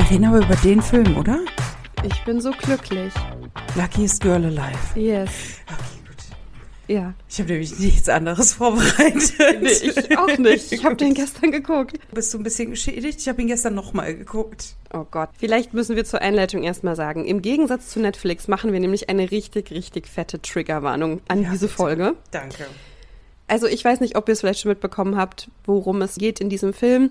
Wir reden aber über den Film, oder? Ich bin so glücklich. Luckiest Girl Alive. Yes. Okay, gut. Ja. Ich habe nämlich nichts anderes vorbereitet. Nee, ich auch nicht. Ich habe den gestern geguckt. Bist du ein bisschen geschädigt? Ich habe ihn gestern nochmal geguckt. Oh Gott. Vielleicht müssen wir zur Einleitung erstmal sagen, im Gegensatz zu Netflix machen wir nämlich eine richtig, richtig fette Triggerwarnung an Ja, diese bitte. Folge. Danke. Also ich weiß nicht, ob ihr es vielleicht schon mitbekommen habt, worum es geht in diesem Film.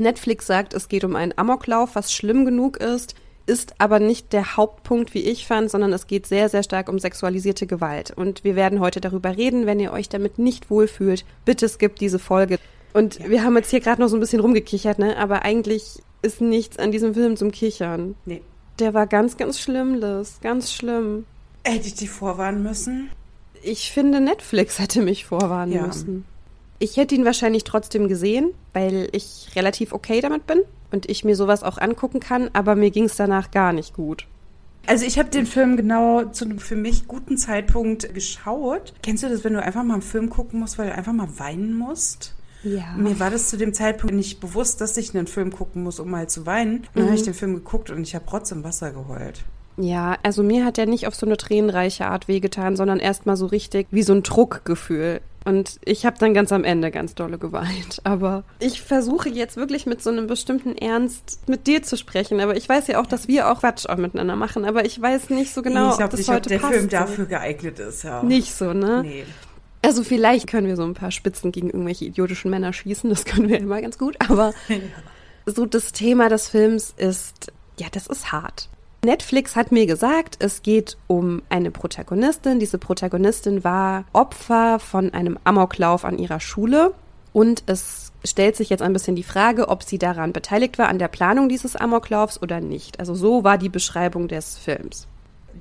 Netflix sagt, es geht um einen Amoklauf, was schlimm genug ist, ist aber nicht der Hauptpunkt, wie ich fand, sondern es geht sehr, sehr stark um sexualisierte Gewalt. Und wir werden heute darüber reden. Wenn ihr euch damit nicht wohlfühlt, bitte skippt diese Folge. Und wir haben jetzt hier gerade noch so ein bisschen rumgekichert, ne? Aber eigentlich ist nichts an diesem Film zum Kichern. Nee. Der war ganz, ganz schlimm, Liz. Ganz schlimm. Hätte ich die vorwarnen müssen? Ich finde, Netflix hätte mich vorwarnen Ja. müssen. Ich hätte ihn wahrscheinlich trotzdem gesehen, weil ich relativ okay damit bin und ich mir sowas auch angucken kann, aber mir ging es danach gar nicht gut. Also ich habe den Film genau zu einem für mich guten Zeitpunkt geschaut. Kennst du das, wenn du einfach mal einen Film gucken musst, weil du einfach mal weinen musst? Ja. Mir war das zu dem Zeitpunkt nicht bewusst, dass ich einen Film gucken muss, um mal zu weinen. Und dann habe ich den Film geguckt und ich habe Rotz im Wasser geheult. Ja, also mir hat er nicht auf so eine tränenreiche Art wehgetan, sondern erstmal so richtig wie so ein Druckgefühl. Und ich habe dann ganz am Ende ganz dolle geweint. Aber ich versuche jetzt wirklich mit so einem bestimmten Ernst mit dir zu sprechen. Aber ich weiß ja auch, dass wir auch Quatsch auch miteinander machen. Aber ich weiß nicht so genau, ich ob glaube das nicht, ob heute der passt. Film dafür geeignet ist, ja. Nicht so, ne? Nee. Also vielleicht können wir so ein paar Spitzen gegen irgendwelche idiotischen Männer schießen, das können wir immer ganz gut, aber so das Thema des Films ist, ja, das ist hart. Netflix hat mir gesagt, es geht um eine Protagonistin. Diese Protagonistin war Opfer von einem Amoklauf an ihrer Schule und es stellt sich jetzt ein bisschen die Frage, ob sie daran beteiligt war, an der Planung dieses Amoklaufs oder nicht. Also so war die Beschreibung des Films.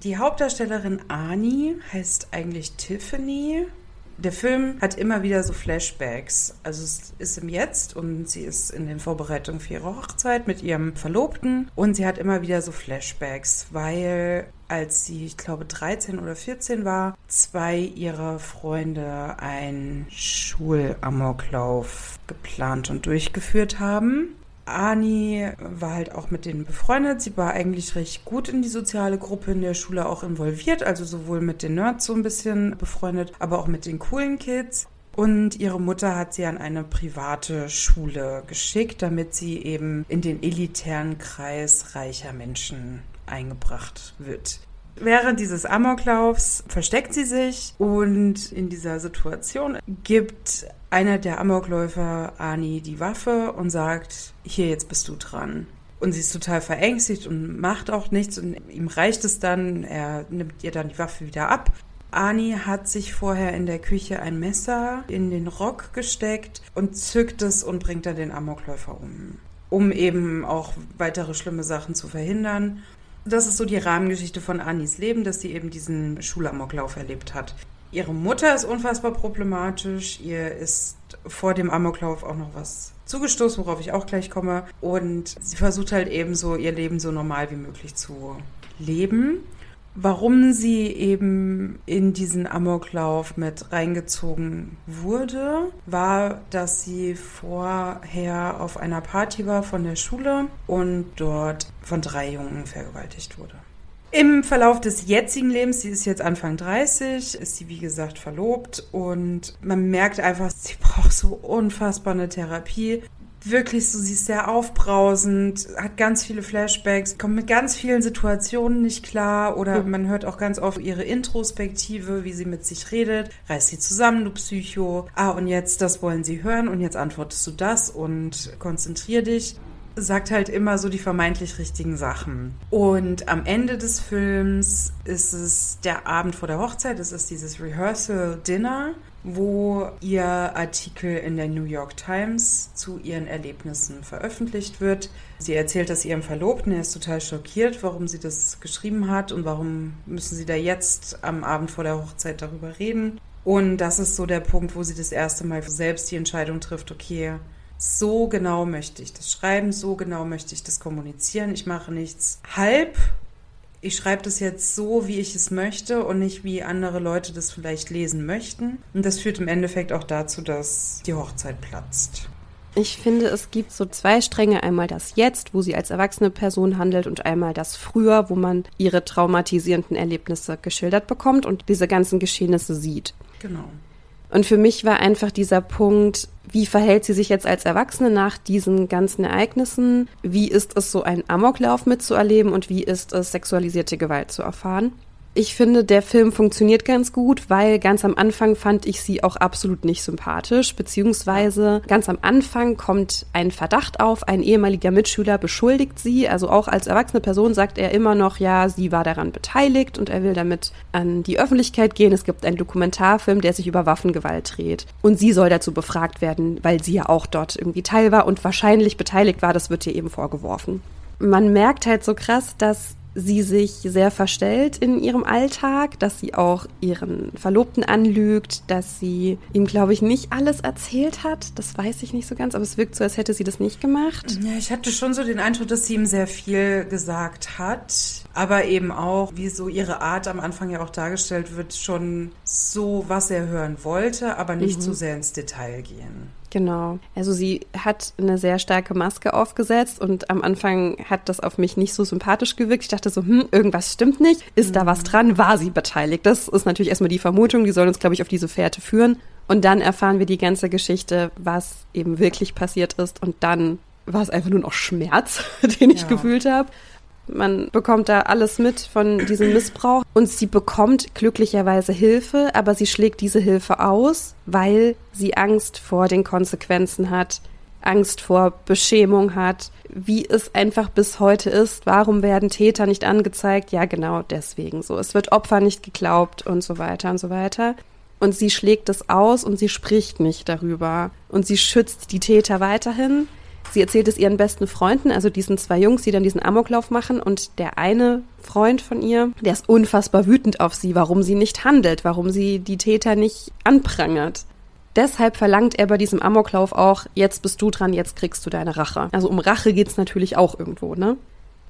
Die Hauptdarstellerin Ani heißt eigentlich Tiffany. Der Film hat immer wieder so Flashbacks. Also es ist im Jetzt und sie ist in den Vorbereitungen für ihre Hochzeit mit ihrem Verlobten und sie hat immer wieder so Flashbacks, weil als sie, ich glaube, 13 oder 14 war, zwei ihrer Freunde einen Schulamoklauf geplant und durchgeführt haben. Ani war halt auch mit denen befreundet. Sie war eigentlich recht gut in die soziale Gruppe in der Schule auch involviert, also sowohl mit den Nerds so ein bisschen befreundet, aber auch mit den coolen Kids. Und ihre Mutter hat sie an eine private Schule geschickt, damit sie eben in den elitären Kreis reicher Menschen eingebracht wird. Während dieses Amoklaufs versteckt sie sich und in dieser Situation gibt einer der Amokläufer Ani die Waffe und sagt, hier, jetzt bist du dran. Und sie ist total verängstigt und macht auch nichts und ihm reicht es dann, er nimmt ihr dann die Waffe wieder ab. Ani hat sich vorher in der Küche ein Messer in den Rock gesteckt und zückt es und bringt dann den Amokläufer um, um eben auch weitere schlimme Sachen zu verhindern. Das ist so die Rahmengeschichte von Anis Leben, dass sie eben diesen Schulamoklauf erlebt hat. Ihre Mutter ist unfassbar problematisch. Ihr ist vor dem Amoklauf auch noch was zugestoßen, worauf ich auch gleich komme. Und sie versucht halt eben so ihr Leben so normal wie möglich zu leben. Warum sie eben in diesen Amoklauf mit reingezogen wurde, war, dass sie vorher auf einer Party war von der Schule und dort von drei Jungen vergewaltigt wurde. Im Verlauf des jetzigen Lebens, sie ist jetzt Anfang 30, ist sie wie gesagt verlobt und man merkt einfach, sie braucht so unfassbar eine Therapie. Wirklich so, sie ist sehr aufbrausend, hat ganz viele Flashbacks, kommt mit ganz vielen Situationen nicht klar oder man hört auch ganz oft ihre Introspektive, wie sie mit sich redet. Reiß sie zusammen, du Psycho. Ah, und jetzt, das wollen sie hören und jetzt antwortest du das und konzentrier dich sagt halt immer so die vermeintlich richtigen Sachen. Und am Ende des Films ist es der Abend vor der Hochzeit, es ist dieses Rehearsal Dinner, wo ihr Artikel in der New York Times zu ihren Erlebnissen veröffentlicht wird. Sie erzählt das ihrem Verlobten, er ist total schockiert, warum sie das geschrieben hat und warum müssen sie da jetzt am Abend vor der Hochzeit darüber reden. Und das ist so der Punkt, wo sie das erste Mal selbst die Entscheidung trifft, okay, so genau möchte ich das schreiben, so genau möchte ich das kommunizieren. Ich mache nichts halb. Ich schreibe das jetzt so, wie ich es möchte und nicht wie andere Leute das vielleicht lesen möchten. Und das führt im Endeffekt auch dazu, dass die Hochzeit platzt. Ich finde, es gibt so zwei Stränge. Einmal das Jetzt, wo sie als erwachsene Person handelt und einmal das Früher, wo man ihre traumatisierenden Erlebnisse geschildert bekommt und diese ganzen Geschehnisse sieht. Genau. Und für mich war einfach dieser Punkt, wie verhält sie sich jetzt als Erwachsene nach diesen ganzen Ereignissen? Wie ist es so, einen Amoklauf mitzuerleben und wie ist es, sexualisierte Gewalt zu erfahren? Ich finde, der Film funktioniert ganz gut, weil ganz am Anfang fand ich sie auch absolut nicht sympathisch, beziehungsweise ganz am Anfang kommt ein Verdacht auf, ein ehemaliger Mitschüler beschuldigt sie, also auch als erwachsene Person sagt er immer noch, ja, sie war daran beteiligt und er will damit an die Öffentlichkeit gehen. Es gibt einen Dokumentarfilm, der sich über Waffengewalt dreht und sie soll dazu befragt werden, weil sie ja auch dort irgendwie Teil war und wahrscheinlich beteiligt war, das wird ihr eben vorgeworfen. Man merkt halt so krass, dass sie sich sehr verstellt in ihrem Alltag, dass sie auch ihren Verlobten anlügt, dass sie ihm, glaube ich, nicht alles erzählt hat. Das weiß ich nicht so ganz, aber es wirkt so, als hätte sie das nicht gemacht. Ja, ich hatte schon so den Eindruck, dass sie ihm sehr viel gesagt hat, aber eben auch, wie so ihre Art am Anfang ja auch dargestellt wird, schon so, was er hören wollte, aber nicht mhm. zu sehr ins Detail gehen. Genau. Also sie hat eine sehr starke Maske aufgesetzt und am Anfang hat das auf mich nicht so sympathisch gewirkt. Ich dachte so, hm, irgendwas stimmt nicht. Ist mhm. da was mhm. dran? War sie beteiligt? Das ist natürlich erstmal die Vermutung, die soll uns, glaube ich, auf diese Fährte führen. Und dann erfahren wir die ganze Geschichte, was eben wirklich passiert ist. Und dann war es einfach nur noch Schmerz, den ich ja. gefühlt habe. Man bekommt da alles mit von diesem Missbrauch und sie bekommt glücklicherweise Hilfe, aber sie schlägt diese Hilfe aus, weil sie Angst vor den Konsequenzen hat, Angst vor Beschämung hat, wie es einfach bis heute ist. Warum werden Täter nicht angezeigt? Ja, genau deswegen so. Es wird Opfer nicht geglaubt und so weiter und so weiter. Und sie schlägt es aus und sie spricht nicht darüber. Und sie schützt die Täter weiterhin. Sie erzählt es ihren besten Freunden, also diesen zwei Jungs, die dann diesen Amoklauf machen. Und der eine Freund von ihr, der ist unfassbar wütend auf sie, warum sie nicht handelt, warum sie die Täter nicht anprangert. Deshalb verlangt er bei diesem Amoklauf auch, jetzt bist du dran, jetzt kriegst du deine Rache. Also um Rache geht's natürlich auch irgendwo, ne?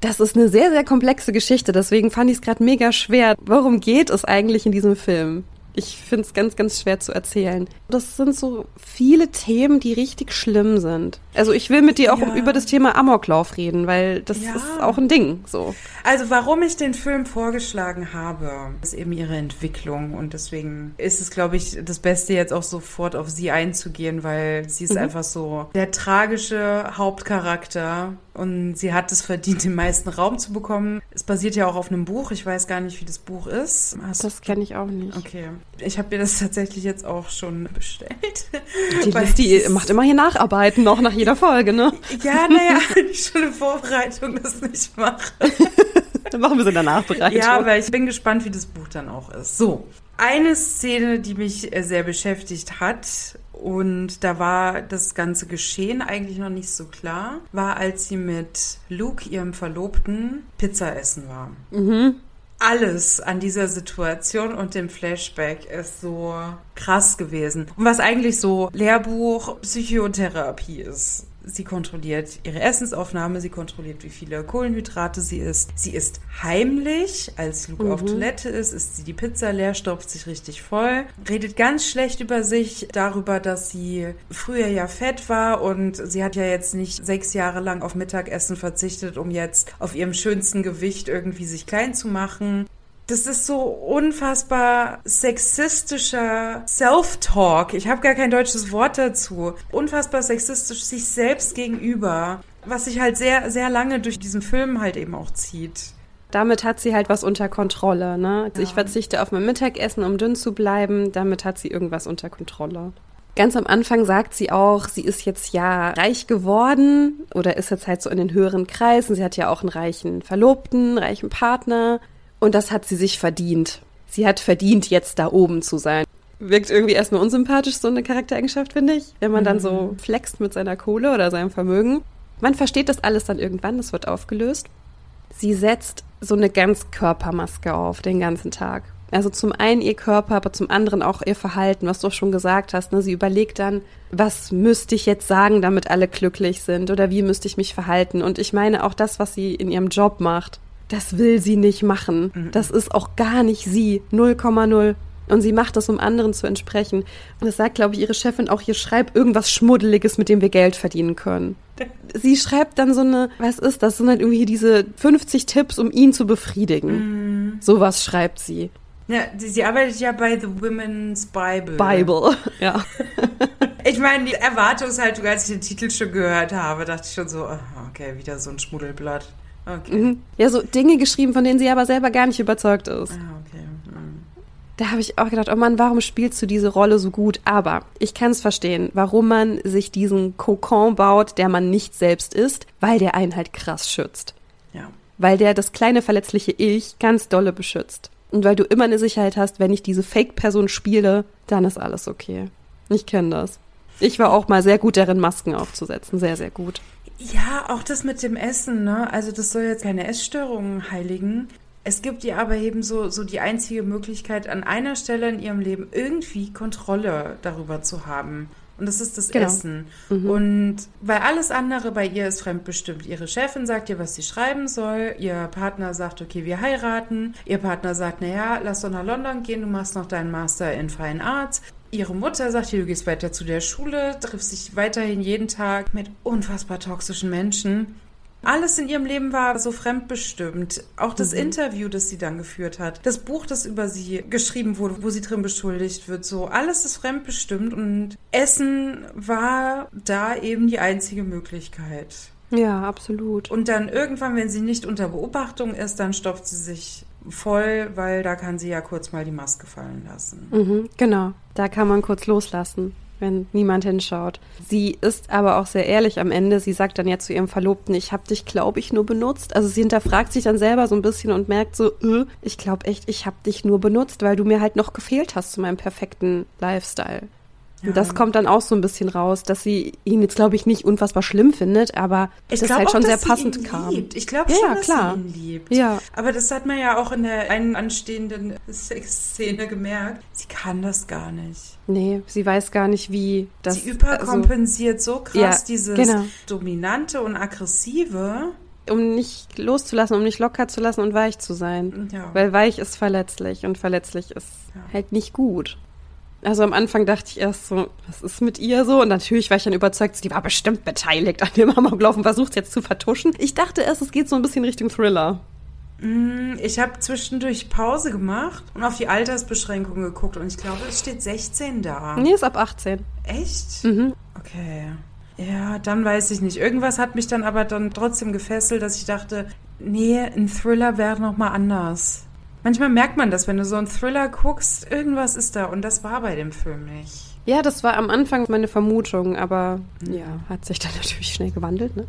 Das ist eine sehr, sehr komplexe Geschichte, deswegen fand ich es gerade mega schwer. Worum geht es eigentlich in diesem Film? Ich finde es ganz, ganz schwer zu erzählen. Das sind so viele Themen, die richtig schlimm sind. Also ich will mit dir auch ja. über das Thema Amoklauf reden, weil das ja. ist auch ein Ding. So. Also warum ich den Film vorgeschlagen habe, ist eben ihre Entwicklung und deswegen ist es, glaube ich, das Beste jetzt auch sofort auf sie einzugehen, weil sie ist mhm. einfach so der tragische Hauptcharakter und sie hat es verdient, den meisten Raum zu bekommen. Es basiert ja auch auf einem Buch. Ich weiß gar nicht, wie das Buch ist. Hast das kenne ich auch nicht. Okay. Ich habe mir das tatsächlich jetzt auch schon bestellt. Die, die macht immer hier Nacharbeiten, noch nach jeder Folge, ne? Ja, naja, ich schon in Vorbereitung das nicht mache. dann machen wir es in der Nachbereitung. Ja, weil ich bin gespannt, wie das Buch dann auch ist. So. Eine Szene, die mich äh, sehr beschäftigt hat, und da war das ganze Geschehen eigentlich noch nicht so klar, war, als sie mit Luke, ihrem Verlobten, Pizza essen war. Mhm alles an dieser Situation und dem Flashback ist so krass gewesen. Und was eigentlich so Lehrbuch Psychotherapie ist. Sie kontrolliert ihre Essensaufnahme, sie kontrolliert, wie viele Kohlenhydrate sie isst. Sie isst heimlich, als Luke mhm. auf Toilette ist, isst sie die Pizza leer, stopft sich richtig voll, redet ganz schlecht über sich, darüber, dass sie früher ja fett war und sie hat ja jetzt nicht sechs Jahre lang auf Mittagessen verzichtet, um jetzt auf ihrem schönsten Gewicht irgendwie sich klein zu machen. Das ist so unfassbar sexistischer Self-Talk. Ich habe gar kein deutsches Wort dazu. Unfassbar sexistisch sich selbst gegenüber, was sich halt sehr, sehr lange durch diesen Film halt eben auch zieht. Damit hat sie halt was unter Kontrolle, ne? Also ja. Ich verzichte auf mein Mittagessen, um dünn zu bleiben. Damit hat sie irgendwas unter Kontrolle. Ganz am Anfang sagt sie auch, sie ist jetzt ja reich geworden oder ist jetzt halt so in den höheren Kreisen. Sie hat ja auch einen reichen Verlobten, reichen Partner. Und das hat sie sich verdient. Sie hat verdient, jetzt da oben zu sein. Wirkt irgendwie erstmal unsympathisch, so eine Charaktereigenschaft, finde ich. Wenn man dann so mhm. flext mit seiner Kohle oder seinem Vermögen. Man versteht das alles dann irgendwann, das wird aufgelöst. Sie setzt so eine Ganzkörpermaske auf den ganzen Tag. Also zum einen ihr Körper, aber zum anderen auch ihr Verhalten, was du auch schon gesagt hast. Ne? Sie überlegt dann, was müsste ich jetzt sagen, damit alle glücklich sind oder wie müsste ich mich verhalten. Und ich meine auch das, was sie in ihrem Job macht das will sie nicht machen. Mhm. Das ist auch gar nicht sie. 0,0. Und sie macht das, um anderen zu entsprechen. Und das sagt, glaube ich, ihre Chefin auch, hier schreib irgendwas Schmuddeliges, mit dem wir Geld verdienen können. Sie schreibt dann so eine, was ist das? sind halt irgendwie diese 50 Tipps, um ihn zu befriedigen. Mm. Sowas schreibt sie. Ja, sie, sie arbeitet ja bei The Women's Bible. Bible, ja. ich meine, die Erwartungshaltung, als ich den Titel schon gehört habe, dachte ich schon so, okay, wieder so ein Schmuddelblatt. Okay. Mhm. Ja, so Dinge geschrieben, von denen sie aber selber gar nicht überzeugt ist. Ah, okay. Mhm. Da habe ich auch gedacht, oh Mann, warum spielst du diese Rolle so gut? Aber ich kann es verstehen, warum man sich diesen Kokon baut, der man nicht selbst ist, weil der einen halt krass schützt. Ja. Weil der das kleine verletzliche Ich ganz dolle beschützt. Und weil du immer eine Sicherheit hast, wenn ich diese Fake-Person spiele, dann ist alles okay. Ich kenne das. Ich war auch mal sehr gut darin, Masken aufzusetzen. Sehr, sehr gut. Ja, auch das mit dem Essen, ne? Also das soll jetzt keine Essstörungen heiligen. Es gibt ihr aber eben so, so die einzige Möglichkeit, an einer Stelle in ihrem Leben irgendwie Kontrolle darüber zu haben. Und das ist das genau. Essen. Mhm. Und weil alles andere bei ihr ist fremdbestimmt. Ihre Chefin sagt ihr, was sie schreiben soll. Ihr Partner sagt, okay, wir heiraten. Ihr Partner sagt, naja, lass doch nach London gehen, du machst noch deinen Master in Fine Arts. Ihre Mutter sagt ihr, du gehst weiter zu der Schule, triffst dich weiterhin jeden Tag mit unfassbar toxischen Menschen. Alles in ihrem Leben war so fremdbestimmt. Auch das mhm. Interview, das sie dann geführt hat. Das Buch, das über sie geschrieben wurde, wo sie drin beschuldigt wird. So, alles ist fremdbestimmt und Essen war da eben die einzige Möglichkeit. Ja, absolut. Und dann irgendwann, wenn sie nicht unter Beobachtung ist, dann stopft sie sich voll, weil da kann sie ja kurz mal die Maske fallen lassen. Mhm, genau, da kann man kurz loslassen wenn niemand hinschaut. Sie ist aber auch sehr ehrlich am Ende. Sie sagt dann ja zu ihrem Verlobten, ich habe dich, glaube ich, nur benutzt. Also sie hinterfragt sich dann selber so ein bisschen und merkt so, äh, ich glaube echt, ich habe dich nur benutzt, weil du mir halt noch gefehlt hast zu meinem perfekten Lifestyle. Ja. Das kommt dann auch so ein bisschen raus, dass sie ihn jetzt, glaube ich, nicht unfassbar schlimm findet, aber ich das halt schon auch, sehr passend kam. Liebt. Ich glaube ja, schon, dass klar. sie ihn liebt. Ja. Aber das hat man ja auch in der einen anstehenden Sexszene gemerkt. Sie kann das gar nicht. Nee, sie weiß gar nicht, wie das. Sie überkompensiert also, so krass ja, dieses genau. Dominante und Aggressive um nicht loszulassen, um nicht locker zu lassen und weich zu sein. Ja. Weil weich ist verletzlich und verletzlich ist ja. halt nicht gut. Also am Anfang dachte ich erst so, was ist mit ihr so? Und natürlich war ich dann überzeugt, die war bestimmt beteiligt an dem Amoklauf und versucht es jetzt zu vertuschen. Ich dachte erst, es geht so ein bisschen Richtung Thriller. Mm, ich habe zwischendurch Pause gemacht und auf die Altersbeschränkung geguckt und ich glaube, es steht 16 da. Nee, ist ab 18. Echt? Mhm. Okay. Ja, dann weiß ich nicht. Irgendwas hat mich dann aber dann trotzdem gefesselt, dass ich dachte, nee, ein Thriller wäre noch mal anders. Manchmal merkt man das, wenn du so einen Thriller guckst, irgendwas ist da und das war bei dem Film nicht. Ja, das war am Anfang meine Vermutung, aber ja, hat sich dann natürlich schnell gewandelt. Ne?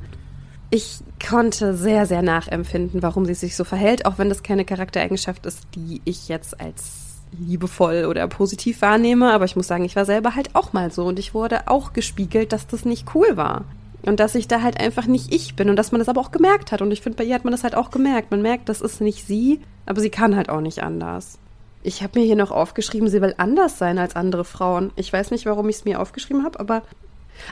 Ich konnte sehr, sehr nachempfinden, warum sie sich so verhält, auch wenn das keine Charaktereigenschaft ist, die ich jetzt als liebevoll oder positiv wahrnehme. Aber ich muss sagen, ich war selber halt auch mal so und ich wurde auch gespiegelt, dass das nicht cool war. Und dass ich da halt einfach nicht ich bin und dass man das aber auch gemerkt hat. Und ich finde, bei ihr hat man das halt auch gemerkt. Man merkt, das ist nicht sie, aber sie kann halt auch nicht anders. Ich habe mir hier noch aufgeschrieben, sie will anders sein als andere Frauen. Ich weiß nicht, warum ich es mir aufgeschrieben habe, aber.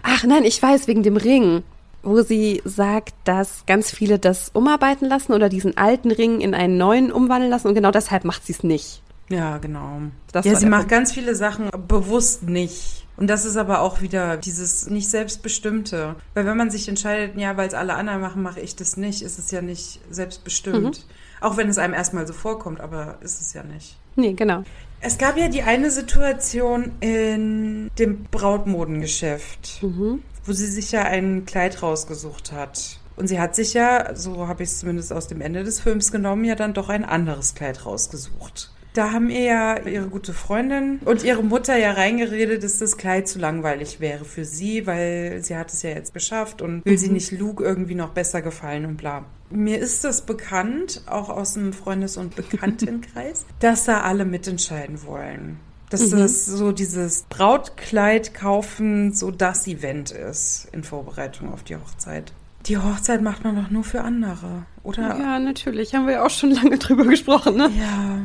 Ach nein, ich weiß, wegen dem Ring. Wo sie sagt, dass ganz viele das umarbeiten lassen oder diesen alten Ring in einen neuen umwandeln lassen und genau deshalb macht sie es nicht. Ja, genau. Das ja, sie macht Punkt. ganz viele Sachen bewusst nicht. Und das ist aber auch wieder dieses nicht selbstbestimmte. Weil wenn man sich entscheidet, ja, weil es alle anderen machen, mache ich das nicht, ist es ja nicht selbstbestimmt. Mhm. Auch wenn es einem erstmal so vorkommt, aber ist es ja nicht. Nee, genau. Es gab ja die eine Situation in dem Brautmodengeschäft, mhm. wo sie sich ja ein Kleid rausgesucht hat. Und sie hat sich ja, so habe ich es zumindest aus dem Ende des Films genommen, ja dann doch ein anderes Kleid rausgesucht. Da haben ihr ja ihre gute Freundin und ihre Mutter ja reingeredet, dass das Kleid zu langweilig wäre für sie, weil sie hat es ja jetzt geschafft und will mhm. sie nicht Luke irgendwie noch besser gefallen und bla. Mir ist das bekannt, auch aus dem Freundes- und Bekanntenkreis, dass da alle mitentscheiden wollen. Dass mhm. das so dieses Brautkleid kaufen so das Event ist in Vorbereitung auf die Hochzeit. Die Hochzeit macht man doch nur für andere, oder? Ja, natürlich. Haben wir ja auch schon lange drüber gesprochen, ne? Ja.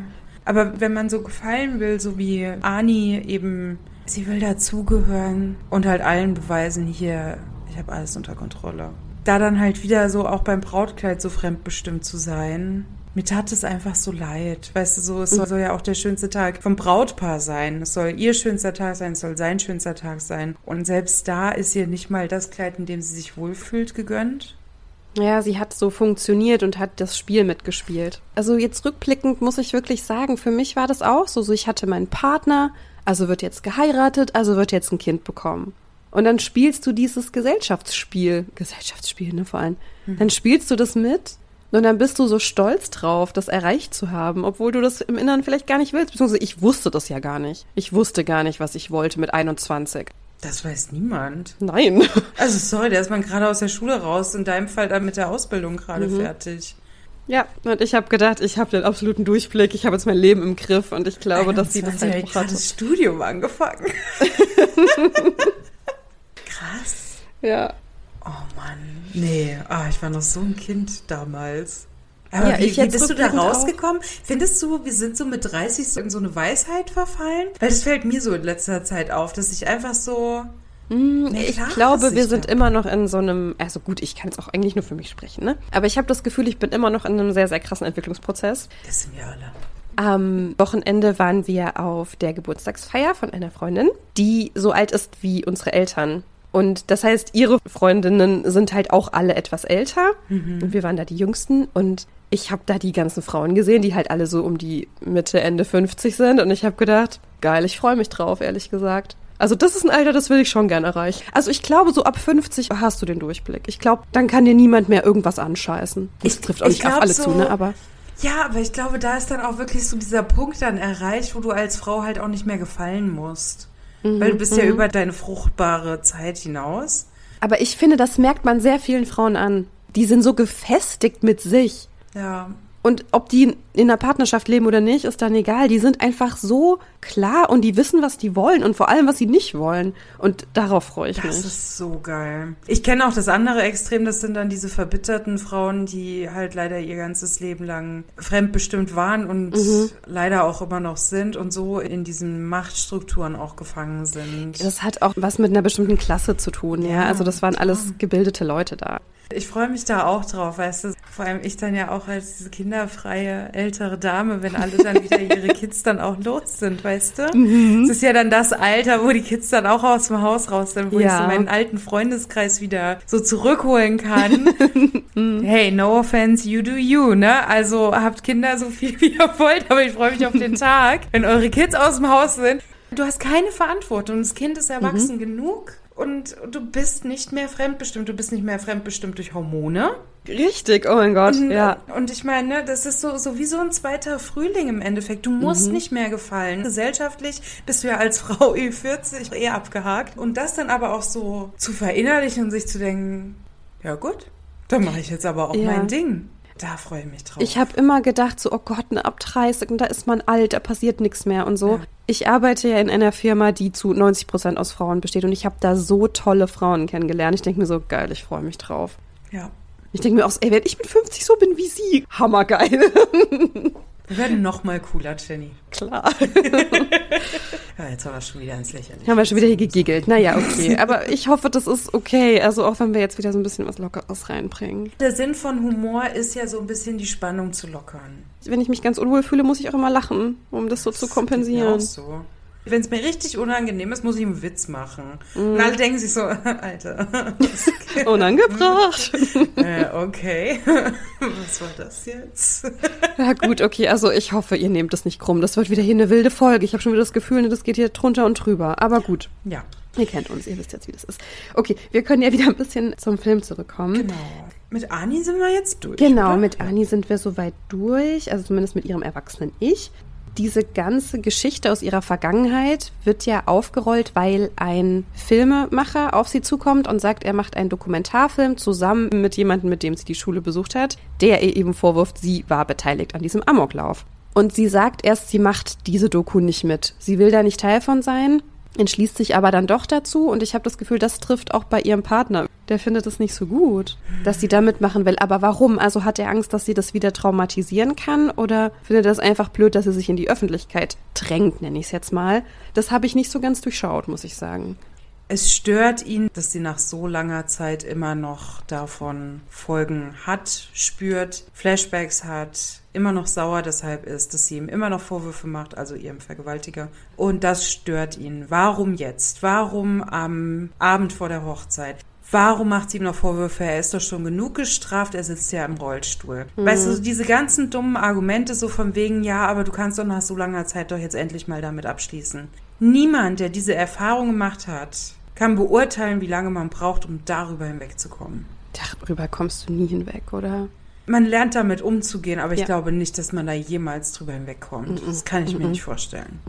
Aber wenn man so gefallen will, so wie Ani eben, sie will dazugehören und halt allen beweisen, hier, ich habe alles unter Kontrolle. Da dann halt wieder so auch beim Brautkleid so fremdbestimmt zu sein, Mir tat es einfach so leid. Weißt du, so, es soll ja auch der schönste Tag vom Brautpaar sein. Es soll ihr schönster Tag sein, es soll sein schönster Tag sein. Und selbst da ist ihr nicht mal das Kleid, in dem sie sich wohlfühlt, gegönnt. Ja, sie hat so funktioniert und hat das Spiel mitgespielt. Also jetzt rückblickend muss ich wirklich sagen, für mich war das auch so. so ich hatte meinen Partner, also wird jetzt geheiratet, also wird jetzt ein Kind bekommen. Und dann spielst du dieses Gesellschaftsspiel, Gesellschaftsspiel, ne, vor allem. Mhm. Dann spielst du das mit und dann bist du so stolz drauf, das erreicht zu haben, obwohl du das im Inneren vielleicht gar nicht willst. Beziehungsweise ich wusste das ja gar nicht. Ich wusste gar nicht, was ich wollte mit 21. Das weiß niemand. Nein. Also sorry, da ist man gerade aus der Schule raus, in deinem Fall dann mit der Ausbildung gerade mhm. fertig. Ja, und ich habe gedacht, ich habe den absoluten Durchblick, ich habe jetzt mein Leben im Griff und ich glaube, dass sie das halt gerade das Studium angefangen. Krass. Ja. Oh Mann. Nee, ah, ich war noch so ein Kind damals. Aber ja, wie, wie bist du da rausgekommen? Auch. Findest du, wir sind so mit 30 so in so eine Weisheit verfallen? Weil das fällt mir so in letzter Zeit auf, dass ich einfach so. Mm, ich klar, glaube, wir sind immer noch in so einem, also gut, ich kann es auch eigentlich nur für mich sprechen, ne? Aber ich habe das Gefühl, ich bin immer noch in einem sehr, sehr krassen Entwicklungsprozess. Das sind wir alle. Am Wochenende waren wir auf der Geburtstagsfeier von einer Freundin, die so alt ist wie unsere Eltern. Und das heißt, ihre Freundinnen sind halt auch alle etwas älter. Mhm. Und wir waren da die Jüngsten. Und ich habe da die ganzen Frauen gesehen, die halt alle so um die Mitte, Ende 50 sind. Und ich habe gedacht, geil, ich freue mich drauf, ehrlich gesagt. Also das ist ein Alter, das will ich schon gerne erreichen. Also ich glaube, so ab 50 hast du den Durchblick. Ich glaube, dann kann dir niemand mehr irgendwas anscheißen. Das ich, trifft auch nicht auf alle so, zu, ne? Aber ja, aber ich glaube, da ist dann auch wirklich so dieser Punkt dann erreicht, wo du als Frau halt auch nicht mehr gefallen musst. Mhm, Weil du bist ja mhm. über deine fruchtbare Zeit hinaus. Aber ich finde, das merkt man sehr vielen Frauen an. Die sind so gefestigt mit sich. Ja. Und ob die in einer Partnerschaft leben oder nicht, ist dann egal. Die sind einfach so klar und die wissen, was die wollen und vor allem, was sie nicht wollen. Und darauf freue ich das mich. Das ist so geil. Ich kenne auch das andere Extrem, das sind dann diese verbitterten Frauen, die halt leider ihr ganzes Leben lang fremdbestimmt waren und mhm. leider auch immer noch sind und so in diesen Machtstrukturen auch gefangen sind. Das hat auch was mit einer bestimmten Klasse zu tun, ja. ja also das waren alles gebildete Leute da. Ich freue mich da auch drauf, weißt du. Vor allem ich dann ja auch als diese kinderfreie ältere Dame, wenn alle dann wieder ihre Kids dann auch los sind, weißt du. Mhm. Es ist ja dann das Alter, wo die Kids dann auch aus dem Haus raus sind, wo ja. ich so meinen alten Freundeskreis wieder so zurückholen kann. hey, no offense, you do you, ne? Also habt Kinder so viel wie ihr wollt, aber ich freue mich auf den Tag, wenn eure Kids aus dem Haus sind. Du hast keine Verantwortung. Das Kind ist erwachsen mhm. genug und du bist nicht mehr fremdbestimmt. Du bist nicht mehr fremdbestimmt durch Hormone. Richtig, oh mein Gott, und, ja. Und ich meine, das ist so, so wie so ein zweiter Frühling im Endeffekt. Du musst mhm. nicht mehr gefallen. Gesellschaftlich bist du ja als Frau Ü40 eher abgehakt. Und das dann aber auch so zu verinnerlichen und sich zu denken, ja gut, dann mache ich jetzt aber auch ja. mein Ding. Da freue ich mich drauf. Ich habe immer gedacht, so, oh Gott, eine ab 30 und da ist man alt, da passiert nichts mehr und so. Ja. Ich arbeite ja in einer Firma, die zu 90 Prozent aus Frauen besteht und ich habe da so tolle Frauen kennengelernt. Ich denke mir so, geil, ich freue mich drauf. Ja. Ich denke mir auch, ey, wenn ich mit 50 so bin wie sie, hammergeil. Wir werden noch mal cooler, Jenny. Klar. ja, jetzt haben wir schon wieder ins Lächerliche. Haben wir schon wieder hier gegiggelt. Naja, okay. Aber ich hoffe, das ist okay. Also auch wenn wir jetzt wieder so ein bisschen was Lockeres reinbringen. Der Sinn von Humor ist ja so ein bisschen die Spannung zu lockern. Wenn ich mich ganz unwohl fühle, muss ich auch immer lachen, um das so das zu kompensieren. Auch so. Wenn es mir richtig unangenehm ist, muss ich einen Witz machen. Mm. Und alle denken sich so, Alter. Unangebracht. äh, okay. Was war das jetzt? ja gut, okay. Also ich hoffe, ihr nehmt das nicht krumm. Das wird wieder hier eine wilde Folge. Ich habe schon wieder das Gefühl, das geht hier drunter und drüber. Aber gut. Ja. Ihr kennt uns, ihr wisst jetzt, wie das ist. Okay, wir können ja wieder ein bisschen zum Film zurückkommen. Genau. Mit Ani sind wir jetzt durch. Genau, oder? mit Ani sind wir soweit durch, also zumindest mit ihrem erwachsenen Ich diese ganze Geschichte aus ihrer Vergangenheit wird ja aufgerollt, weil ein Filmemacher auf sie zukommt und sagt, er macht einen Dokumentarfilm zusammen mit jemandem, mit dem sie die Schule besucht hat, der ihr eben vorwirft, sie war beteiligt an diesem Amoklauf. Und sie sagt erst, sie macht diese Doku nicht mit. Sie will da nicht Teil von sein entschließt sich aber dann doch dazu und ich habe das Gefühl, das trifft auch bei ihrem Partner. Der findet es nicht so gut, dass sie da mitmachen will. Aber warum? Also hat er Angst, dass sie das wieder traumatisieren kann oder findet er es einfach blöd, dass sie sich in die Öffentlichkeit drängt, nenne ich es jetzt mal. Das habe ich nicht so ganz durchschaut, muss ich sagen. Es stört ihn, dass sie nach so langer Zeit immer noch davon Folgen hat, spürt, Flashbacks hat, immer noch sauer deshalb ist, dass sie ihm immer noch Vorwürfe macht, also ihrem Vergewaltiger. Und das stört ihn. Warum jetzt? Warum am Abend vor der Hochzeit? Warum macht sie ihm noch Vorwürfe? Er ist doch schon genug gestraft, er sitzt ja im Rollstuhl. Mhm. Weißt du, diese ganzen dummen Argumente so von wegen, ja, aber du kannst doch nach so langer Zeit doch jetzt endlich mal damit abschließen. Niemand, der diese Erfahrung gemacht hat, kann beurteilen, wie lange man braucht, um darüber hinwegzukommen. Darüber kommst du nie hinweg, oder? Man lernt damit umzugehen, aber ich ja. glaube nicht, dass man da jemals drüber hinwegkommt. Mm -mm. Das kann ich mm mir nicht vorstellen.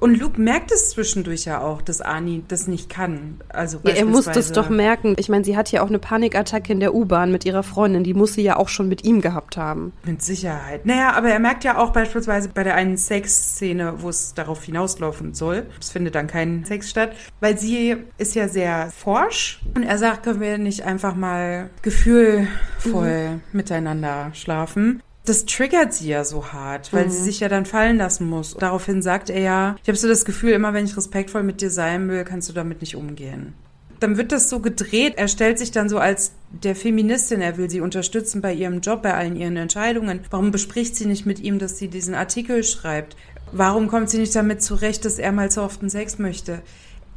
Und Luke merkt es zwischendurch ja auch, dass Ani das nicht kann. Also ja, er muss das doch merken. Ich meine, sie hat ja auch eine Panikattacke in der U-Bahn mit ihrer Freundin. Die muss sie ja auch schon mit ihm gehabt haben. Mit Sicherheit. Naja, aber er merkt ja auch beispielsweise bei der einen Sexszene, wo es darauf hinauslaufen soll. Es findet dann kein Sex statt, weil sie ist ja sehr forsch. Und er sagt, können wir nicht einfach mal gefühlvoll mhm. miteinander schlafen das triggert sie ja so hart, weil mhm. sie sich ja dann fallen lassen muss. Daraufhin sagt er ja, ich habe so das Gefühl, immer wenn ich respektvoll mit dir sein will, kannst du damit nicht umgehen. Dann wird das so gedreht. Er stellt sich dann so als der Feministin, er will sie unterstützen bei ihrem Job, bei allen ihren Entscheidungen. Warum bespricht sie nicht mit ihm, dass sie diesen Artikel schreibt? Warum kommt sie nicht damit zurecht, dass er mal soften Sex möchte?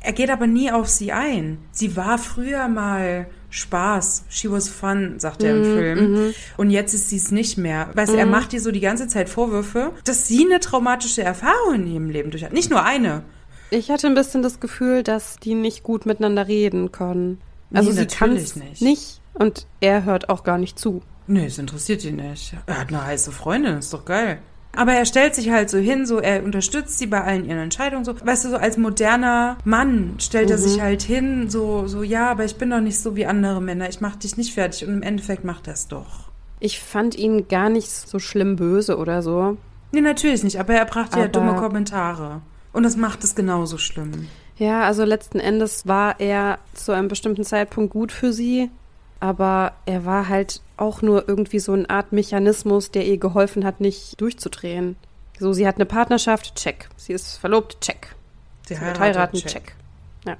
Er geht aber nie auf sie ein. Sie war früher mal Spaß. She was fun, sagt er im mm, Film. Mm Und jetzt ist sie es nicht mehr. Weißt, mm. er mhm. macht ihr so die ganze Zeit Vorwürfe, dass sie eine traumatische Erfahrung in ihrem Leben durch hat. Nicht nur eine. Ich hatte ein bisschen das Gefühl, dass die nicht gut miteinander reden können. Also nee, sie kann es nicht. nicht. Und er hört auch gar nicht zu. Nee, es interessiert ihn nicht. Er hat eine heiße Freundin, ist doch geil. Aber er stellt sich halt so hin, so er unterstützt sie bei allen ihren Entscheidungen, so weißt du, so als moderner Mann stellt mhm. er sich mhm. halt hin, so so ja, aber ich bin doch nicht so wie andere Männer, ich mach dich nicht fertig und im Endeffekt macht er es doch. Ich fand ihn gar nicht so schlimm böse oder so. Nee, natürlich nicht, aber er brachte aber ja dumme Kommentare und das macht es genauso schlimm. Ja, also letzten Endes war er zu einem bestimmten Zeitpunkt gut für sie aber er war halt auch nur irgendwie so eine Art Mechanismus, der ihr geholfen hat, nicht durchzudrehen. So, sie hat eine Partnerschaft, check. Sie ist verlobt, check. Sie, sie heiraten, heiraten, check. check. Ja.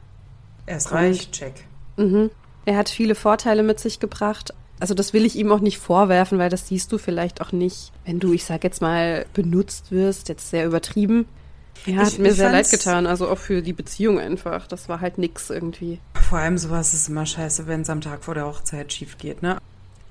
Er ist reich, check. Mhm. Er hat viele Vorteile mit sich gebracht. Also das will ich ihm auch nicht vorwerfen, weil das siehst du vielleicht auch nicht, wenn du, ich sag jetzt mal, benutzt wirst, jetzt sehr übertrieben. Ja, hat mir sehr leid getan, also auch für die Beziehung einfach. Das war halt nix irgendwie. Vor allem sowas ist immer scheiße, wenn es am Tag vor der Hochzeit schief geht, ne?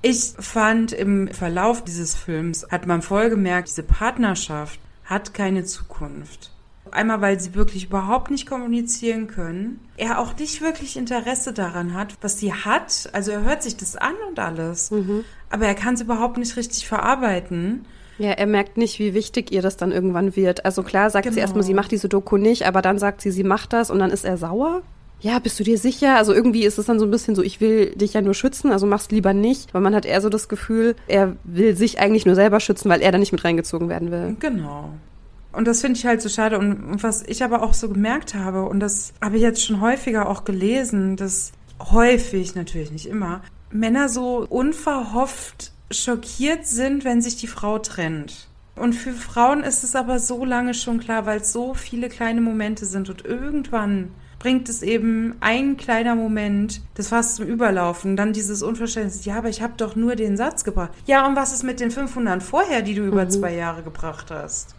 Ich fand im Verlauf dieses Films hat man voll gemerkt, diese Partnerschaft hat keine Zukunft. Einmal, weil sie wirklich überhaupt nicht kommunizieren können. Er auch nicht wirklich Interesse daran hat, was sie hat. Also er hört sich das an und alles. Mhm. Aber er kann es überhaupt nicht richtig verarbeiten. Ja, er merkt nicht, wie wichtig ihr das dann irgendwann wird. Also klar sagt genau. sie erstmal, sie macht diese Doku nicht, aber dann sagt sie, sie macht das und dann ist er sauer. Ja, bist du dir sicher? Also irgendwie ist es dann so ein bisschen so, ich will dich ja nur schützen, also mach's lieber nicht. Weil man hat eher so das Gefühl, er will sich eigentlich nur selber schützen, weil er da nicht mit reingezogen werden will. Genau. Und das finde ich halt so schade. Und was ich aber auch so gemerkt habe, und das habe ich jetzt schon häufiger auch gelesen, dass häufig, natürlich nicht immer, Männer so unverhofft schockiert sind, wenn sich die Frau trennt. Und für Frauen ist es aber so lange schon klar, weil es so viele kleine Momente sind und irgendwann bringt es eben ein kleiner Moment das fast zum Überlaufen. Dann dieses Unverständnis, ja, aber ich habe doch nur den Satz gebracht. Ja, und was ist mit den 500 vorher, die du über mhm. zwei Jahre gebracht hast?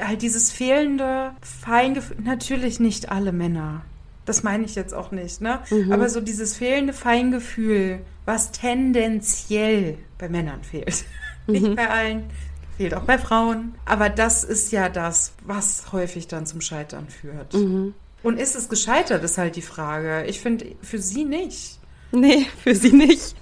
Halt dieses fehlende Feingefühl, natürlich nicht alle Männer. Das meine ich jetzt auch nicht, ne? Mhm. Aber so dieses fehlende Feingefühl, was tendenziell bei Männern fehlt. Mhm. Nicht bei allen, fehlt auch bei Frauen. Aber das ist ja das, was häufig dann zum Scheitern führt. Mhm. Und ist es gescheitert, ist halt die Frage. Ich finde, für sie nicht. Nee, für sie nicht.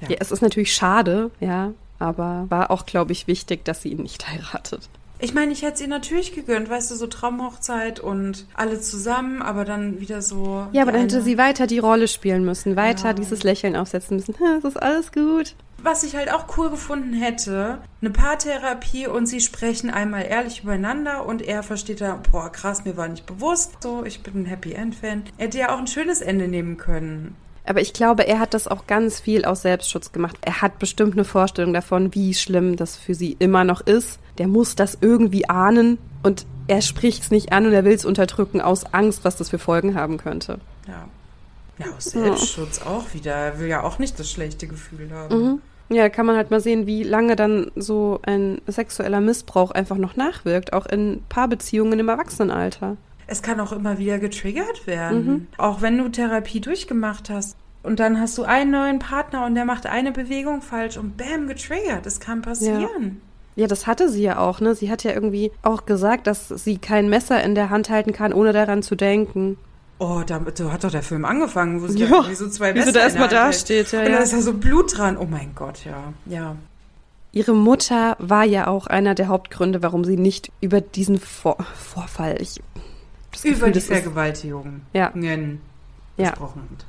Ja. ja, es ist natürlich schade, ja, aber war auch, glaube ich, wichtig, dass sie ihn nicht heiratet. Ich meine, ich hätte es ihr natürlich gegönnt, weißt du, so Traumhochzeit und alle zusammen, aber dann wieder so. Ja, aber dann hätte sie weiter die Rolle spielen müssen, weiter ja. dieses Lächeln aufsetzen müssen. Es ist alles gut. Was ich halt auch cool gefunden hätte, eine Paartherapie und sie sprechen einmal ehrlich übereinander und er versteht da, boah, krass, mir war nicht bewusst, so, ich bin ein Happy End Fan. Er hätte ja auch ein schönes Ende nehmen können. Aber ich glaube, er hat das auch ganz viel aus Selbstschutz gemacht. Er hat bestimmt eine Vorstellung davon, wie schlimm das für sie immer noch ist. Der muss das irgendwie ahnen und er spricht es nicht an und er will es unterdrücken aus Angst, was das für Folgen haben könnte. Ja. Ja, aus Selbstschutz ja. auch wieder. Er will ja auch nicht das schlechte Gefühl haben. Mhm. Ja, kann man halt mal sehen, wie lange dann so ein sexueller Missbrauch einfach noch nachwirkt, auch in Paarbeziehungen im Erwachsenenalter. Es kann auch immer wieder getriggert werden. Mhm. Auch wenn du Therapie durchgemacht hast. Und dann hast du einen neuen Partner und der macht eine Bewegung falsch und bam, getriggert. Das kann passieren. Ja. ja, das hatte sie ja auch, ne? Sie hat ja irgendwie auch gesagt, dass sie kein Messer in der Hand halten kann, ohne daran zu denken. Oh, da, da hat doch der Film angefangen, wo sie ja, da so zwei Messer wie sie da erstmal da steht. Ja, und ja. da ist da so Blut dran. Oh mein Gott, ja. Ja. Ihre Mutter war ja auch einer der Hauptgründe, warum sie nicht über diesen Vor Vorfall, ich das Gefühl, über die Vergewaltigung ja. gesprochen hat.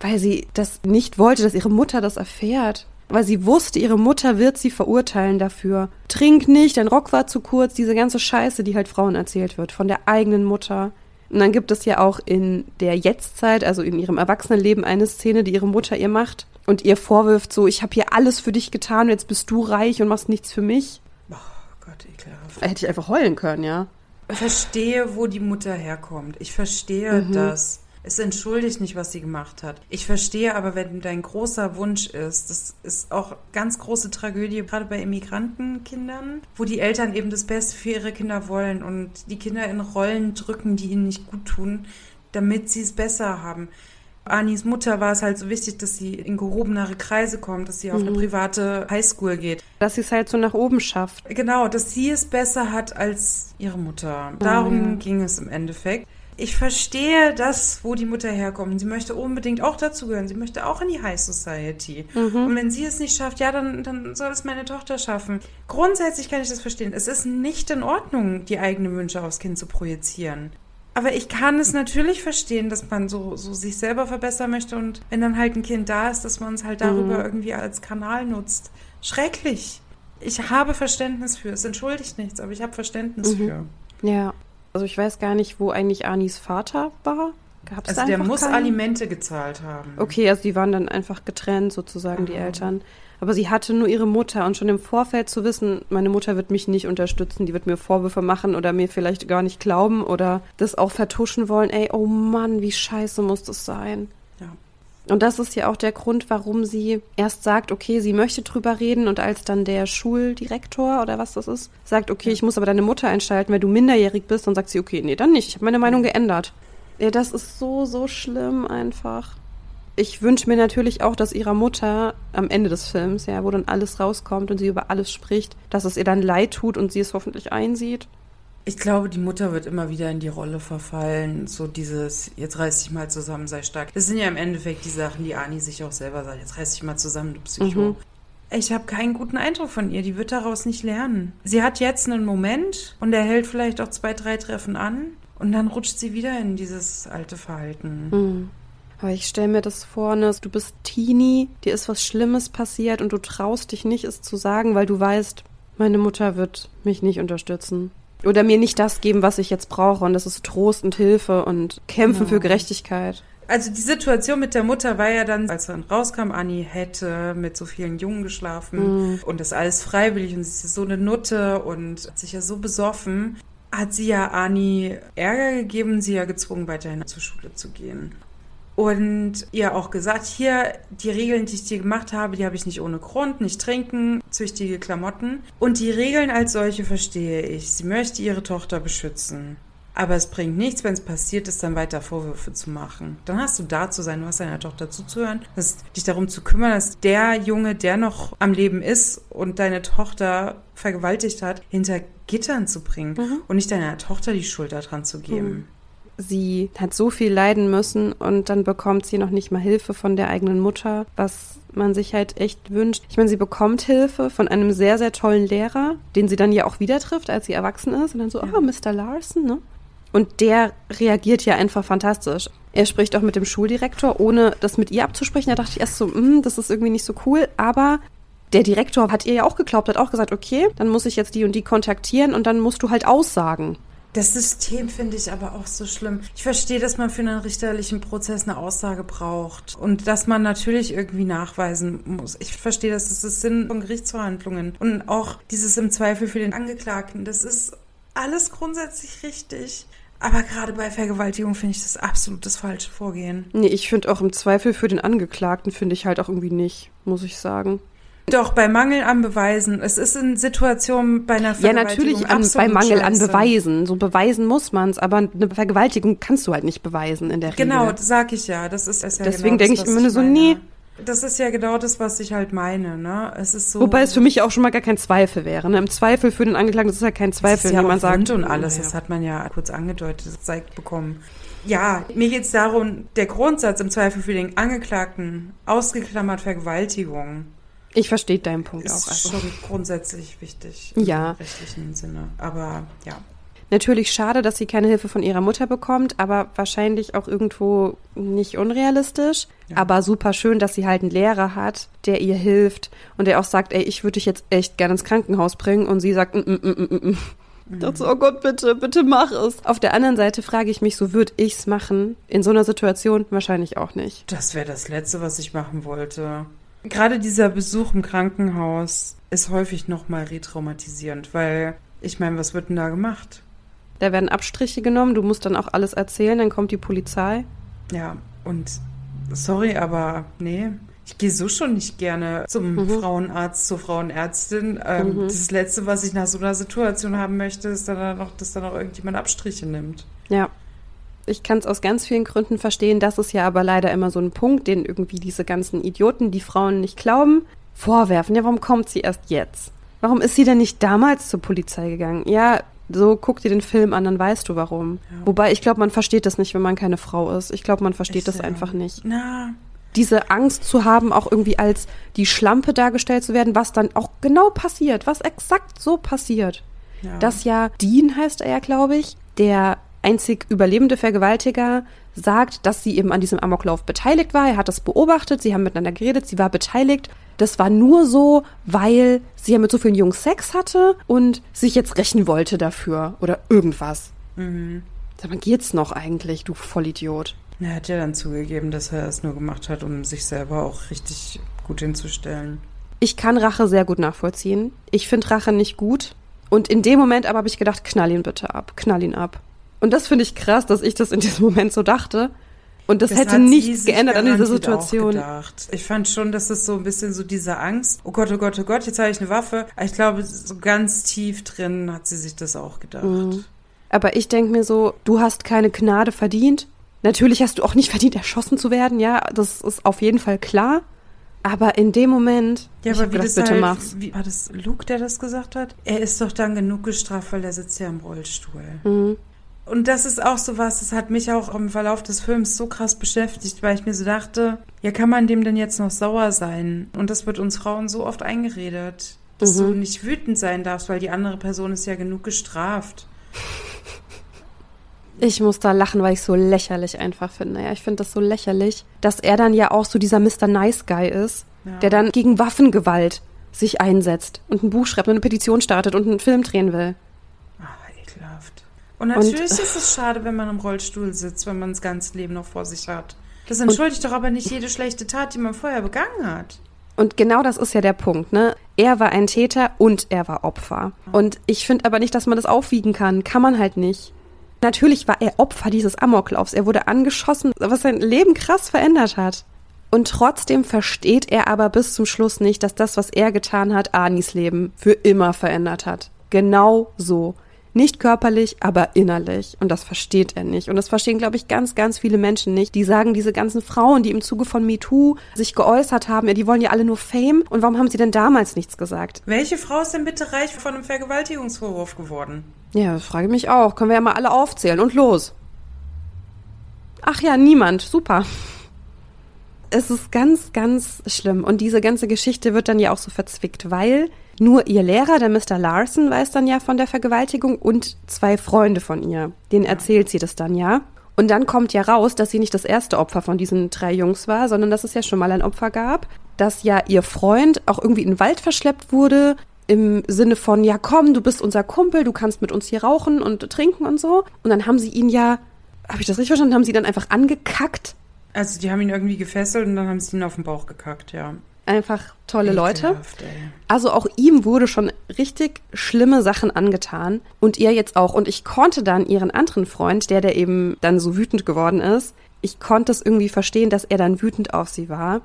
Weil sie das nicht wollte, dass ihre Mutter das erfährt. Weil sie wusste, ihre Mutter wird sie verurteilen dafür. Trink nicht, dein Rock war zu kurz, diese ganze Scheiße, die halt Frauen erzählt wird, von der eigenen Mutter. Und dann gibt es ja auch in der Jetztzeit, also in ihrem Erwachsenenleben, eine Szene, die ihre Mutter ihr macht und ihr vorwirft so, ich habe hier alles für dich getan, jetzt bist du reich und machst nichts für mich. Oh Gott, ekelhaft. Hätte ich einfach heulen können, ja. Verstehe, wo die Mutter herkommt. Ich verstehe mhm. das. Es entschuldigt nicht, was sie gemacht hat. Ich verstehe aber, wenn dein großer Wunsch ist, das ist auch ganz große Tragödie, gerade bei Immigrantenkindern, wo die Eltern eben das Beste für ihre Kinder wollen und die Kinder in Rollen drücken, die ihnen nicht gut tun, damit sie es besser haben. Anis Mutter war es halt so wichtig, dass sie in gehobenere Kreise kommt, dass sie auf mhm. eine private Highschool geht. Dass sie es halt so nach oben schafft. Genau, dass sie es besser hat als ihre Mutter. Darum oh, ja. ging es im Endeffekt. Ich verstehe das, wo die Mutter herkommt. Sie möchte unbedingt auch dazugehören. Sie möchte auch in die High Society. Mhm. Und wenn sie es nicht schafft, ja, dann, dann soll es meine Tochter schaffen. Grundsätzlich kann ich das verstehen. Es ist nicht in Ordnung, die eigenen Wünsche aufs Kind zu projizieren. Aber ich kann es natürlich verstehen, dass man so, so sich selber verbessern möchte und wenn dann halt ein Kind da ist, dass man es halt darüber mhm. irgendwie als Kanal nutzt. Schrecklich. Ich habe Verständnis für. Es entschuldigt nichts, aber ich habe Verständnis mhm. für. Ja. Also ich weiß gar nicht, wo eigentlich Anis Vater war. Gab's also der muss keinen? Alimente gezahlt haben. Okay, also die waren dann einfach getrennt sozusagen, Aha. die Eltern. Aber sie hatte nur ihre Mutter und schon im Vorfeld zu wissen, meine Mutter wird mich nicht unterstützen, die wird mir Vorwürfe machen oder mir vielleicht gar nicht glauben oder das auch vertuschen wollen. Ey, oh Mann, wie scheiße muss das sein. Ja. Und das ist ja auch der Grund, warum sie erst sagt, okay, sie möchte drüber reden und als dann der Schuldirektor oder was das ist, sagt, okay, ja. ich muss aber deine Mutter einschalten, weil du minderjährig bist, dann sagt sie, okay, nee, dann nicht. Ich habe meine Meinung geändert. Ja, das ist so, so schlimm einfach ich wünsche mir natürlich auch, dass ihrer Mutter am Ende des Films, ja, wo dann alles rauskommt und sie über alles spricht, dass es ihr dann leid tut und sie es hoffentlich einsieht. Ich glaube, die Mutter wird immer wieder in die Rolle verfallen, so dieses, jetzt reiß dich mal zusammen, sei stark. Das sind ja im Endeffekt die Sachen, die Ani sich auch selber sagt, jetzt reiß dich mal zusammen, du Psycho. Mhm. Ich habe keinen guten Eindruck von ihr, die wird daraus nicht lernen. Sie hat jetzt einen Moment und er hält vielleicht auch zwei, drei Treffen an und dann rutscht sie wieder in dieses alte Verhalten. Mhm. Aber ich stelle mir das vor, ne, du bist Teenie, dir ist was Schlimmes passiert und du traust dich nicht, es zu sagen, weil du weißt, meine Mutter wird mich nicht unterstützen. Oder mir nicht das geben, was ich jetzt brauche. Und das ist Trost und Hilfe und Kämpfen genau. für Gerechtigkeit. Also die Situation mit der Mutter war ja dann, als dann rauskam, Annie hätte mit so vielen Jungen geschlafen mm. und das alles freiwillig und sie ist so eine Nutte und hat sich ja so besoffen, hat sie ja Annie Ärger gegeben, sie ja gezwungen, weiterhin zur Schule zu gehen und ihr auch gesagt, hier, die Regeln, die ich dir gemacht habe, die habe ich nicht ohne Grund, nicht trinken, züchtige Klamotten. Und die Regeln als solche verstehe ich. Sie möchte ihre Tochter beschützen. Aber es bringt nichts, wenn es passiert ist, dann weiter Vorwürfe zu machen. Dann hast du da zu sein, du hast deiner Tochter zuzuhören, dich darum zu kümmern, dass der Junge, der noch am Leben ist und deine Tochter vergewaltigt hat, hinter Gittern zu bringen mhm. und nicht deiner Tochter die Schuld daran zu geben. Mhm sie hat so viel leiden müssen und dann bekommt sie noch nicht mal Hilfe von der eigenen Mutter, was man sich halt echt wünscht. Ich meine, sie bekommt Hilfe von einem sehr, sehr tollen Lehrer, den sie dann ja auch wieder trifft, als sie erwachsen ist und dann so, ja. oh, Mr. Larson, ne? Und der reagiert ja einfach fantastisch. Er spricht auch mit dem Schuldirektor, ohne das mit ihr abzusprechen. Da dachte ich erst so, mm, das ist irgendwie nicht so cool. Aber der Direktor hat ihr ja auch geglaubt, hat auch gesagt, okay, dann muss ich jetzt die und die kontaktieren und dann musst du halt aussagen. Das System finde ich aber auch so schlimm. Ich verstehe, dass man für einen richterlichen Prozess eine Aussage braucht und dass man natürlich irgendwie nachweisen muss. Ich verstehe, dass das ist Sinn von Gerichtsverhandlungen und auch dieses im Zweifel für den Angeklagten. Das ist alles grundsätzlich richtig. Aber gerade bei Vergewaltigung finde ich das absolut das falsche Vorgehen. Nee, ich finde auch im Zweifel für den Angeklagten finde ich halt auch irgendwie nicht, muss ich sagen. Doch, bei Mangel an Beweisen. Es ist in Situationen bei einer Vergewaltigung. Ja, natürlich an, bei Mangel scheiße. an Beweisen. So beweisen muss man es, aber eine Vergewaltigung kannst du halt nicht beweisen in der Regel. Genau, das sag ich ja. Das ist, ist ja Deswegen genau denke ich immer nur so, nee. Das ist ja genau das, was ich halt meine, ne? Es ist so. Wobei es für mich auch schon mal gar kein Zweifel wäre. Ne? Im Zweifel für den Angeklagten, das ist ja kein Zweifel, wenn man sagt. und alles, ja. das hat man ja kurz angedeutet, gezeigt bekommen. Ja, mir geht es darum, der Grundsatz im Zweifel für den Angeklagten, ausgeklammert Vergewaltigung. Ich verstehe deinen Punkt ist auch. Ist also. schon grundsätzlich wichtig ja. im rechtlichen Sinne. Aber ja. Natürlich schade, dass sie keine Hilfe von ihrer Mutter bekommt, aber wahrscheinlich auch irgendwo nicht unrealistisch. Ja. Aber super schön, dass sie halt einen Lehrer hat, der ihr hilft und der auch sagt, ey, ich würde dich jetzt echt gerne ins Krankenhaus bringen. Und sie sagt, mm, mm, mm, mm. mm. Ich dachte so, oh Gott, bitte, bitte mach es. Auf der anderen Seite frage ich mich, so würde ich's machen? In so einer Situation wahrscheinlich auch nicht. Das wäre das Letzte, was ich machen wollte. Gerade dieser Besuch im Krankenhaus ist häufig nochmal retraumatisierend, weil ich meine, was wird denn da gemacht? Da werden Abstriche genommen, du musst dann auch alles erzählen, dann kommt die Polizei. Ja, und sorry, aber nee, ich gehe so schon nicht gerne zum mhm. Frauenarzt, zur Frauenärztin. Ähm, mhm. Das Letzte, was ich nach so einer Situation haben möchte, ist dann noch, dass dann auch irgendjemand Abstriche nimmt. Ja. Ich kann es aus ganz vielen Gründen verstehen. Das ist ja aber leider immer so ein Punkt, den irgendwie diese ganzen Idioten, die Frauen nicht glauben, vorwerfen. Ja, warum kommt sie erst jetzt? Warum ist sie denn nicht damals zur Polizei gegangen? Ja, so guck dir den Film an, dann weißt du warum. Ja. Wobei ich glaube, man versteht das nicht, wenn man keine Frau ist. Ich glaube, man versteht ich das einfach nicht. Na. Diese Angst zu haben, auch irgendwie als die Schlampe dargestellt zu werden, was dann auch genau passiert, was exakt so passiert. Ja. Dass ja Dean heißt er ja, glaube ich, der einzig überlebende Vergewaltiger sagt, dass sie eben an diesem Amoklauf beteiligt war. Er hat das beobachtet, sie haben miteinander geredet, sie war beteiligt. Das war nur so, weil sie ja mit so vielen Jungs Sex hatte und sich jetzt rächen wollte dafür oder irgendwas. Mhm. Sag mal, geht's noch eigentlich, du Vollidiot? Er hat ja dann zugegeben, dass er es nur gemacht hat, um sich selber auch richtig gut hinzustellen. Ich kann Rache sehr gut nachvollziehen. Ich finde Rache nicht gut. Und in dem Moment aber habe ich gedacht, knall ihn bitte ab, knall ihn ab. Und das finde ich krass, dass ich das in diesem Moment so dachte. Und das, das hätte nichts geändert an dieser Situation. Ich fand schon, dass es so ein bisschen so diese Angst, oh Gott, oh Gott, oh Gott, jetzt habe ich eine Waffe. Ich glaube, so ganz tief drin hat sie sich das auch gedacht. Mhm. Aber ich denke mir so, du hast keine Gnade verdient. Natürlich hast du auch nicht verdient, erschossen zu werden, ja, das ist auf jeden Fall klar. Aber in dem Moment, ja, aber wie gedacht, das bitte halt. Wie, war das Luke, der das gesagt hat? Er ist doch dann genug gestraft, weil er sitzt ja im Rollstuhl. Mhm. Und das ist auch so was, das hat mich auch im Verlauf des Films so krass beschäftigt, weil ich mir so dachte, ja, kann man dem denn jetzt noch sauer sein? Und das wird uns Frauen so oft eingeredet, dass mhm. du nicht wütend sein darfst, weil die andere Person ist ja genug gestraft. Ich muss da lachen, weil ich so lächerlich einfach finde. Ja, ich finde das so lächerlich, dass er dann ja auch so dieser Mr. Nice Guy ist, ja. der dann gegen Waffengewalt sich einsetzt und ein Buch schreibt und eine Petition startet und einen Film drehen will. Und natürlich und, ist es schade, wenn man im Rollstuhl sitzt, wenn man das ganze Leben noch vor sich hat. Das entschuldigt doch aber nicht jede schlechte Tat, die man vorher begangen hat. Und genau das ist ja der Punkt, ne? Er war ein Täter und er war Opfer. Und ich finde aber nicht, dass man das aufwiegen kann. Kann man halt nicht. Natürlich war er Opfer dieses Amoklaufs. Er wurde angeschossen, was sein Leben krass verändert hat. Und trotzdem versteht er aber bis zum Schluss nicht, dass das, was er getan hat, Anis Leben für immer verändert hat. Genau so. Nicht körperlich, aber innerlich. Und das versteht er nicht. Und das verstehen, glaube ich, ganz, ganz viele Menschen nicht. Die sagen, diese ganzen Frauen, die im Zuge von MeToo sich geäußert haben, ja, die wollen ja alle nur Fame. Und warum haben sie denn damals nichts gesagt? Welche Frau ist denn bitte reich von einem Vergewaltigungsvorwurf geworden? Ja, das frage ich mich auch. Können wir ja mal alle aufzählen. Und los. Ach ja, niemand. Super. Es ist ganz, ganz schlimm. Und diese ganze Geschichte wird dann ja auch so verzwickt, weil nur ihr Lehrer, der Mr. Larson, weiß dann ja von der Vergewaltigung und zwei Freunde von ihr. Denen erzählt sie das dann ja. Und dann kommt ja raus, dass sie nicht das erste Opfer von diesen drei Jungs war, sondern dass es ja schon mal ein Opfer gab, dass ja ihr Freund auch irgendwie in den Wald verschleppt wurde, im Sinne von, ja komm, du bist unser Kumpel, du kannst mit uns hier rauchen und trinken und so. Und dann haben sie ihn ja, habe ich das richtig verstanden, haben sie dann einfach angekackt? Also die haben ihn irgendwie gefesselt und dann haben sie ihn auf den Bauch gekackt, ja. einfach tolle Leute. Ekelhaft, ey. Also auch ihm wurde schon richtig schlimme Sachen angetan und ihr jetzt auch. Und ich konnte dann ihren anderen Freund, der der eben dann so wütend geworden ist, ich konnte es irgendwie verstehen, dass er dann wütend auf sie war.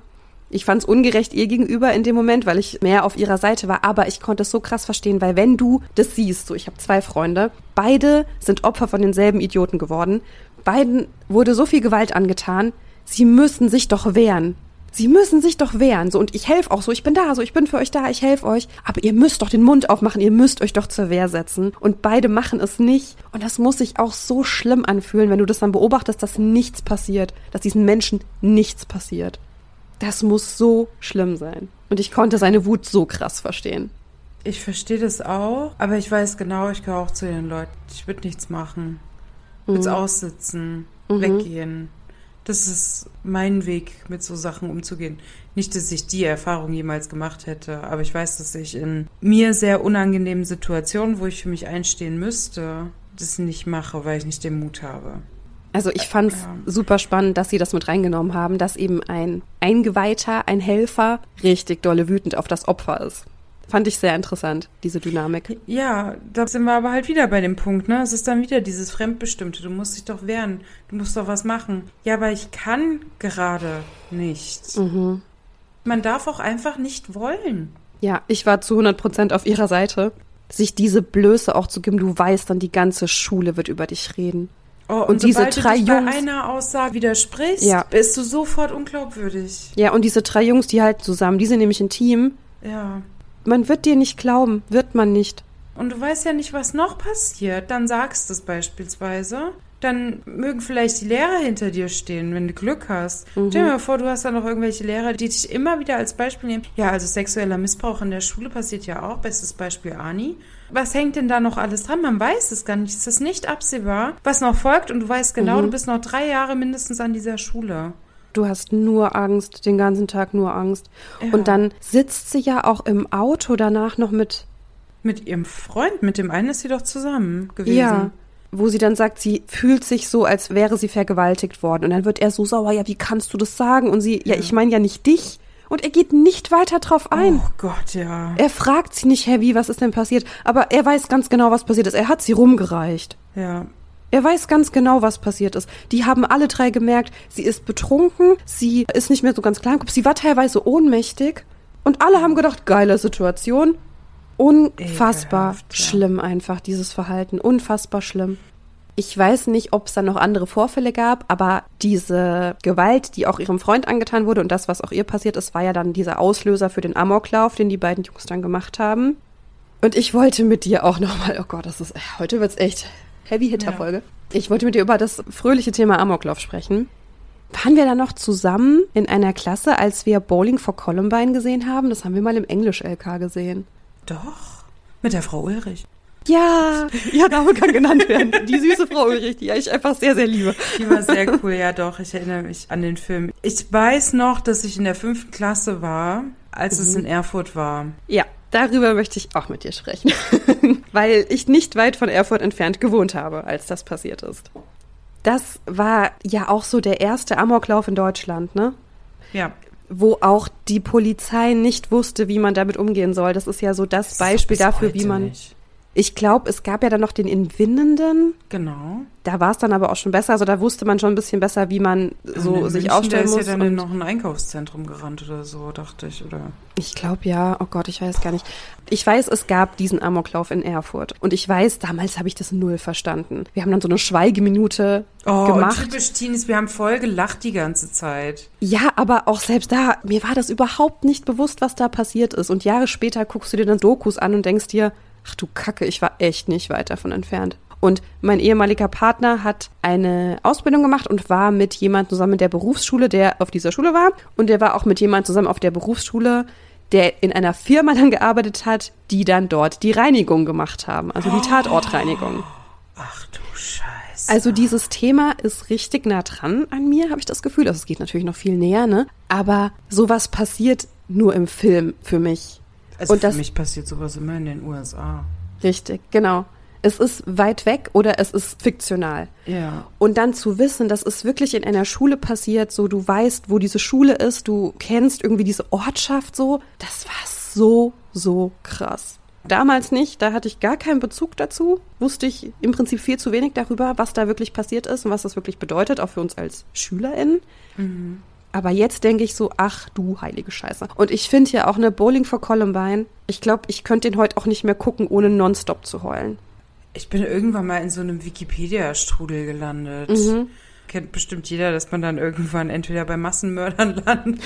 Ich fand es ungerecht ihr gegenüber in dem Moment, weil ich mehr auf ihrer Seite war. Aber ich konnte es so krass verstehen, weil wenn du das siehst, so ich habe zwei Freunde, beide sind Opfer von denselben Idioten geworden. Beiden wurde so viel Gewalt angetan. Sie müssen sich doch wehren. Sie müssen sich doch wehren. So, und ich helfe auch so, ich bin da, so, ich bin für euch da, ich helfe euch. Aber ihr müsst doch den Mund aufmachen, ihr müsst euch doch zur Wehr setzen. Und beide machen es nicht. Und das muss sich auch so schlimm anfühlen, wenn du das dann beobachtest, dass nichts passiert, dass diesen Menschen nichts passiert. Das muss so schlimm sein. Und ich konnte seine Wut so krass verstehen. Ich verstehe das auch, aber ich weiß genau, ich gehöre auch zu den Leuten. Ich würde nichts machen. Ich würde es aussitzen, weggehen. Das ist mein Weg, mit so Sachen umzugehen. Nicht, dass ich die Erfahrung jemals gemacht hätte, aber ich weiß, dass ich in mir sehr unangenehmen Situationen, wo ich für mich einstehen müsste, das nicht mache, weil ich nicht den Mut habe. Also ich fand es Ja. super spannend, dass sie das mit reingenommen haben, dass eben ein Eingeweihter, ein Helfer richtig dolle wütend auf das Opfer ist. Fand ich sehr interessant, diese Dynamik. Ja, da sind wir aber halt wieder bei dem Punkt, ne? Es ist dann wieder dieses Fremdbestimmte. Du musst dich doch wehren. Du musst doch was machen. Ja, aber ich kann gerade nicht. Man darf auch einfach nicht wollen. Ja, ich war zu 100 Prozent auf ihrer Seite. Sich diese Blöße auch zu geben, du weißt dann, die ganze Schule wird über dich reden. Oh, Und diese sobald drei du dich bei Jungs- einer Aussage widersprichst, Ja. bist du sofort unglaubwürdig. Ja, und diese drei Jungs, die halten zusammen, die sind nämlich ein Team. Ja. Man wird dir nicht glauben, wird man nicht. Und du weißt ja nicht, was noch passiert. Dann sagst du es beispielsweise. Dann mögen vielleicht die Lehrer hinter dir stehen, wenn du Glück hast. Stell dir mal vor, du hast dann noch irgendwelche Lehrer, die dich immer wieder als Beispiel nehmen. Ja, also sexueller Missbrauch in der Schule passiert ja auch. Bestes Beispiel Ani. Was hängt denn da noch alles dran? Man weiß es gar nicht. Es ist nicht absehbar, was noch folgt. Und du weißt genau, du bist noch drei Jahre mindestens an dieser Schule. Du hast nur Angst, den ganzen Tag nur Angst. Ja. Und dann sitzt sie ja auch im Auto danach noch mit, Mit ihrem Freund, mit dem einen ist sie doch zusammen gewesen. ja, wo sie dann sagt, sie fühlt sich so, als wäre sie vergewaltigt worden. Und dann wird er so sauer, ja, wie kannst du das sagen? Und sie, ja, ich meine ja nicht dich. Und er geht nicht weiter drauf ein. Oh Gott, ja. Er fragt sie nicht, Herr, wie, was ist denn passiert? Aber er weiß ganz genau, was passiert ist. Er hat sie rumgereicht. Ja. Er weiß ganz genau, was passiert ist. Die haben alle drei gemerkt, sie ist betrunken, sie ist nicht mehr so ganz klar sie war teilweise ohnmächtig. Und alle haben gedacht, geile Situation. Unfassbar Ekelhaft, ja. schlimm einfach, dieses Verhalten. Unfassbar schlimm. Ich weiß nicht, ob es dann noch andere Vorfälle gab, aber diese Gewalt, die auch ihrem Freund angetan wurde und das, was auch ihr passiert ist, war ja dann dieser Auslöser für den Amoklauf, den die beiden Jungs dann gemacht haben. Und ich wollte mit dir auch nochmal, oh Gott, das ist, heute wird's echt Heavy-Hitter-Folge. Ich wollte mit dir über das fröhliche Thema Amoklauf sprechen. Waren wir da noch zusammen in einer Klasse, als wir Bowling for Columbine gesehen haben? Das haben wir mal im Englisch-LK gesehen. Doch. Mit der Frau Ulrich. Ja, ihr Name kann genannt werden. Die süße Frau Ulrich, die ich einfach sehr, sehr liebe. Die war sehr cool, ja doch. Ich erinnere mich an den Film. Ich weiß noch, dass ich in der fünften Klasse war, als es in Erfurt war. Ja, darüber möchte ich auch mit dir sprechen. Weil ich nicht weit von Erfurt entfernt gewohnt habe, als das passiert ist. Das war ja auch so der erste Amoklauf in Deutschland, ne? Ja. Wo auch die Polizei nicht wusste, wie man damit umgehen soll. Das ist ja so das, ist Beispiel dafür, wie man. nicht. Ich glaube, es gab ja dann noch den in Winnenden. Genau. Da war es dann aber auch schon besser. Also da wusste man schon ein bisschen besser, wie man so in sich München, aufstellen der ist muss. ja dann in noch ein Einkaufszentrum gerannt oder so, dachte ich, oder? Ich glaube ja. Oh Gott, ich weiß gar nicht. Ich weiß, es gab diesen Amoklauf in Erfurt. Und ich weiß, damals habe ich das null verstanden. Wir haben dann so eine Schweigeminute Oh, gemacht. und typisch Teenies, wir haben voll gelacht die ganze Zeit. Ja, aber auch selbst da, mir war das überhaupt nicht bewusst, was da passiert ist. Und Jahre später guckst du dir dann Dokus an und denkst dir, ach du Kacke, ich war echt nicht weit davon entfernt. Und mein ehemaliger Partner hat eine Ausbildung gemacht und war mit jemandem zusammen in der Berufsschule, der auf dieser Schule war. Und der war auch mit jemandem zusammen auf der Berufsschule, der in einer Firma dann gearbeitet hat, die dann dort die Reinigung gemacht haben. Also die Tatortreinigung. Ach du Scheiße. Also dieses Thema ist richtig nah dran an mir, habe ich das Gefühl. Also es geht natürlich noch viel näher, ne? Aber sowas passiert nur im Film für mich. Also und für das- mich passiert sowas immer in den USA. Richtig, genau. Es ist weit weg oder es ist fiktional. Ja. Und dann zu wissen, das ist wirklich in einer Schule passiert, so du weißt, wo diese Schule ist, du kennst irgendwie diese Ortschaft so, das war so, so krass. Damals nicht, da hatte ich gar keinen Bezug dazu, wusste ich im Prinzip viel zu wenig darüber, was da wirklich passiert ist und was das wirklich bedeutet, auch für uns als SchülerInnen. Mhm. Aber jetzt denke ich so, ach du heilige Scheiße. Und ich finde ja auch eine Bowling for Columbine, ich glaube, ich könnte den heute auch nicht mehr gucken, ohne nonstop zu heulen. Ich bin irgendwann mal in so einem Wikipedia-Strudel gelandet. Mhm kennt bestimmt jeder, dass man dann irgendwann entweder bei Massenmördern landet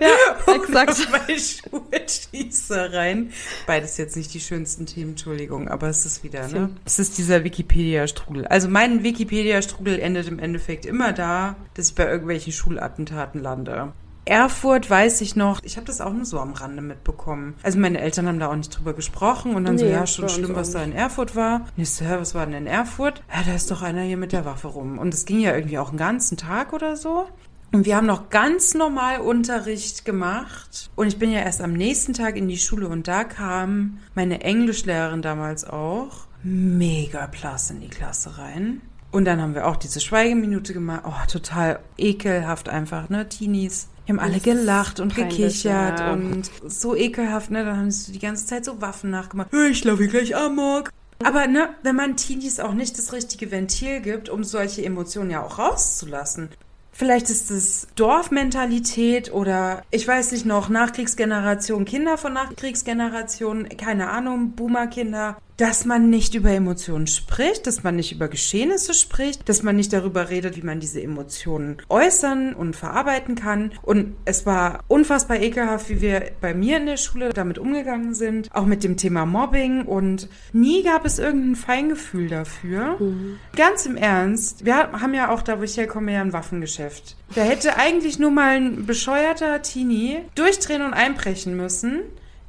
ja, exakt. bei Schulschießereien. Beides jetzt nicht die schönsten Themen, Entschuldigung, aber es ist wieder, ne? Es ist dieser Wikipedia-Strudel. Also mein Wikipedia-Strudel endet im Endeffekt immer da, dass ich bei irgendwelchen Schulattentaten lande. Erfurt weiß ich noch, ich habe das auch nur so am Rande mitbekommen. Also meine Eltern haben da auch nicht drüber gesprochen und dann nee, so, ja, schon schlimm, was da in Erfurt war. So, hä, was war denn in Erfurt? Ja, da ist doch einer hier mit der Waffe rum. Und es ging ja irgendwie auch einen ganzen Tag oder so. Und wir haben noch ganz normal Unterricht gemacht. Und ich bin ja erst am nächsten Tag in die Schule und da kam meine Englischlehrerin damals auch mega plass in die Klasse rein. Und dann haben wir auch diese Schweigeminute gemacht. Oh, total ekelhaft einfach, ne? Teenies die haben alle gelacht und gekichert ja. und so ekelhaft, ne? Dann haben sie die ganze Zeit so Waffen nachgemacht. Ich laufe hier gleich amok. Aber ne, wenn man Teenies auch nicht das richtige Ventil gibt, um solche Emotionen ja auch rauszulassen. Vielleicht ist es Dorfmentalität oder ich weiß nicht noch, Nachkriegsgeneration, Kinder von Nachkriegsgeneration, keine Ahnung, Boomerkinder dass man nicht über Emotionen spricht, dass man nicht über Geschehnisse spricht, dass man nicht darüber redet, wie man diese Emotionen äußern und verarbeiten kann. Und es war unfassbar ekelhaft, wie wir bei mir in der Schule damit umgegangen sind, auch mit dem Thema Mobbing. Und nie gab es irgendein Feingefühl dafür. Mhm. Ganz im Ernst, wir haben ja auch da, wo ich herkomme, ja ein Waffengeschäft. Da hätte eigentlich nur mal ein bescheuerter Teenie durchdrehen und einbrechen müssen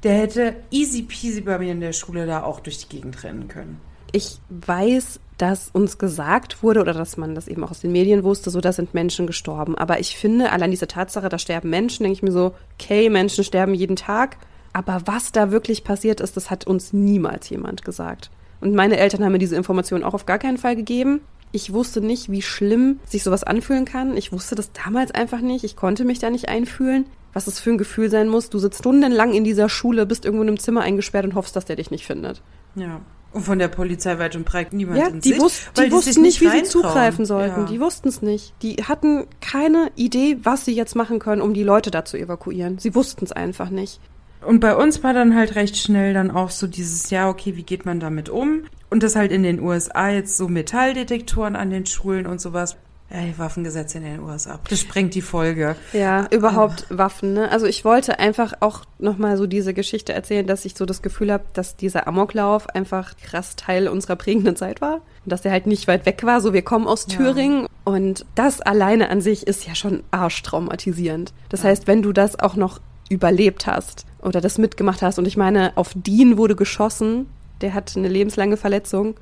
der hätte easy peasy bei mir in der Schule da auch durch die Gegend rennen können. Ich weiß, dass uns gesagt wurde oder dass man das eben auch aus den Medien wusste, so da sind Menschen gestorben. Aber ich finde, allein diese Tatsache, da sterben Menschen, denke ich mir so, okay, Menschen sterben jeden Tag. Aber was da wirklich passiert ist, das hat uns niemals jemand gesagt. Und meine Eltern haben mir diese Information auch auf gar keinen Fall gegeben. Ich wusste nicht, wie schlimm sich sowas anfühlen kann. Ich wusste das damals einfach nicht. Ich konnte mich da nicht einfühlen was es für ein Gefühl sein muss. Du sitzt stundenlang in dieser Schule, bist irgendwo in einem Zimmer eingesperrt und hoffst, dass der dich nicht findet. Ja. Und von der Polizei weit und breit niemand ja, die, wus die, die wussten nicht, wie sie zugreifen sollten. Ja. Die wussten es nicht. Die hatten keine Idee, was sie jetzt machen können, um die Leute da zu evakuieren. Sie wussten es einfach nicht. Und bei uns war dann halt recht schnell dann auch so dieses, ja, okay, wie geht man damit um? Und das halt in den USA jetzt so Metalldetektoren an den Schulen und sowas. Ja, die Waffengesetze in den USA. Das sprengt die Folge. Ja, überhaupt oh. Waffen. Ne? Also ich wollte einfach auch nochmal so diese Geschichte erzählen, dass ich so das Gefühl habe, dass dieser Amoklauf einfach krass Teil unserer prägenden Zeit war. Und dass er halt nicht weit weg war. So, wir kommen aus Thüringen. Ja. Und das alleine an sich ist ja schon arschtraumatisierend. Das ja. heißt, wenn du das auch noch überlebt hast oder das mitgemacht hast. Und ich meine, auf Dean wurde geschossen. Der hat eine lebenslange Verletzung.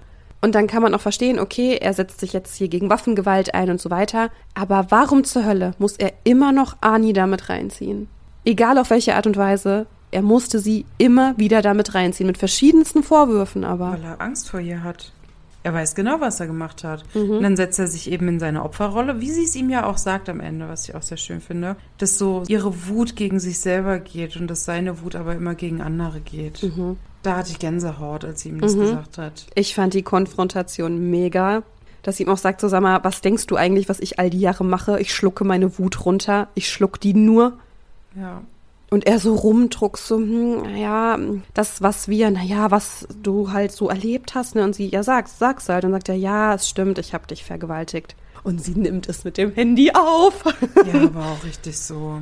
Und dann kann man auch verstehen, okay, er setzt sich jetzt hier gegen Waffengewalt ein und so weiter. Aber warum zur Hölle muss er immer noch Ani damit reinziehen? Egal auf welche Art und Weise, er musste sie immer wieder damit reinziehen, mit verschiedensten Vorwürfen aber. Weil er Angst vor ihr hat. Er weiß genau, was er gemacht hat. Mhm. Und dann setzt er sich eben in seine Opferrolle, wie sie es ihm ja auch sagt am Ende, was ich auch sehr schön finde, dass so ihre Wut gegen sich selber geht und dass seine Wut aber immer gegen andere geht. Mhm. Da hatte ich Gänsehaut, als sie ihm das mhm. gesagt hat. Ich fand die Konfrontation mega. Dass sie ihm auch sagt, so sag mal, was denkst du eigentlich, was ich all die Jahre mache? Ich schlucke meine Wut runter. Ich schluck die nur. Ja. Und er so rumdruckst, so, hm, naja, das, was wir, naja, was du halt so erlebt hast, ne? Und sie, ja, sag's, sag's halt. Und sagt er, ja, es stimmt, ich hab dich vergewaltigt. Und sie nimmt es mit dem Handy auf. Ja, aber auch richtig so.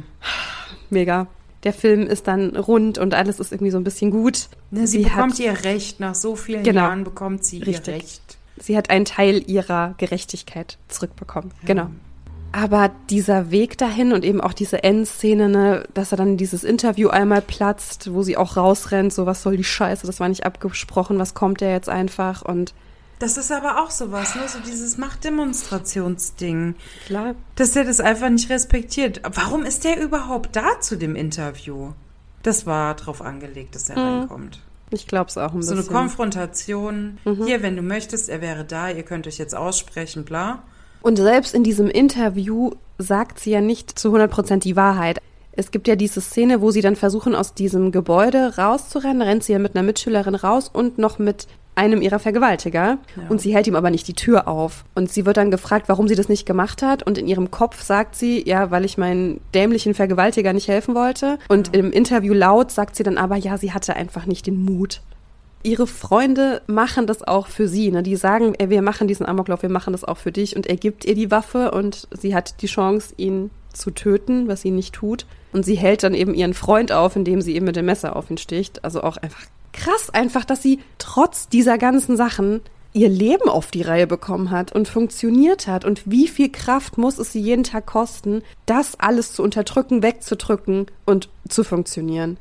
Mega der Film ist dann rund und alles ist irgendwie so ein bisschen gut. Ne, sie, sie, bekommt hat, ihr Recht, nach so vielen genau, Jahren bekommt sie richtig. ihr Recht. Sie hat einen Teil ihrer Gerechtigkeit zurückbekommen. Ja. Genau. Aber dieser Weg dahin und eben auch diese Endszene, ne, dass er dann dieses Interview einmal platzt, wo sie auch rausrennt, so was soll die Scheiße, das war nicht abgesprochen, was kommt der jetzt einfach und das ist aber auch sowas, ne? So dieses Machtdemonstrationsding. Klar. Dass der das einfach nicht respektiert. Warum ist der überhaupt da zu dem Interview? Das war drauf angelegt, dass er mhm. reinkommt. Ich glaube es auch ein so bisschen. eine Konfrontation. Hier, wenn du möchtest, er wäre da, ihr könnt euch jetzt aussprechen, bla. Und selbst in diesem Interview sagt sie ja nicht zu 100 Prozent die Wahrheit. Es gibt ja diese Szene, wo sie dann versuchen, aus diesem Gebäude rauszurennen. Da rennt sie ja mit einer Mitschülerin raus und noch mit einem ihrer Vergewaltiger. Ja. Und sie hält ihm aber nicht die Tür auf. Und sie wird dann gefragt, warum sie das nicht gemacht hat. Und in ihrem Kopf sagt sie, ja, weil ich meinen dämlichen Vergewaltiger nicht helfen wollte. Und im Interview laut sagt sie dann aber, ja, sie hatte einfach nicht den Mut. Ihre Freunde machen das auch für sie. Ne? Die sagen, ey, wir machen diesen Amoklauf, wir machen das auch für dich. Und er gibt ihr die Waffe und sie hat die Chance, ihn zu töten, was sie nicht tut. Und sie hält dann eben ihren Freund auf, indem sie eben mit dem Messer auf ihn sticht. Also auch einfach krass, einfach, dass sie trotz dieser ganzen Sachen ihr Leben auf die Reihe bekommen hat und funktioniert hat. Und wie viel Kraft muss es sie jeden Tag kosten, das alles zu unterdrücken, wegzudrücken und zu funktionieren.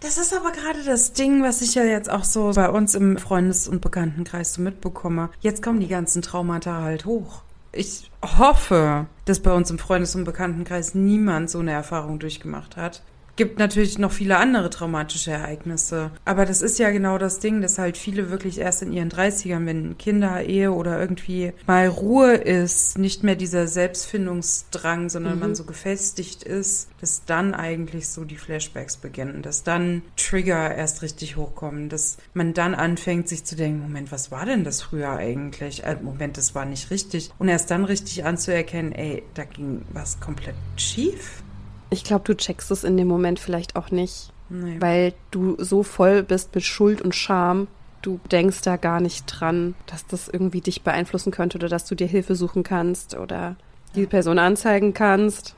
Das ist aber gerade das Ding, was ich ja jetzt auch so bei uns im Freundes- und Bekanntenkreis so mitbekomme. Jetzt kommen die ganzen Traumata halt hoch. Ich hoffe, dass bei uns im Freundes- und Bekanntenkreis niemand so eine Erfahrung durchgemacht hat. Gibt natürlich noch viele andere traumatische Ereignisse. Aber das ist ja genau das Ding, dass halt viele wirklich erst in ihren 30ern, wenn Kinder, Ehe oder irgendwie mal Ruhe ist, nicht mehr dieser Selbstfindungsdrang, sondern man so gefestigt ist, dass dann eigentlich so die Flashbacks beginnen, dass dann Trigger erst richtig hochkommen, dass man dann anfängt, sich zu denken, Moment, was war denn das früher eigentlich? Äh, Moment, das war nicht richtig. Und erst dann richtig anzuerkennen, ey, da ging was komplett schief. Ich glaube, du checkst es in dem Moment vielleicht auch nicht, Nee. weil du so voll bist mit Schuld und Scham. Du denkst da gar nicht dran, dass das irgendwie dich beeinflussen könnte oder dass du dir Hilfe suchen kannst oder die Person anzeigen kannst.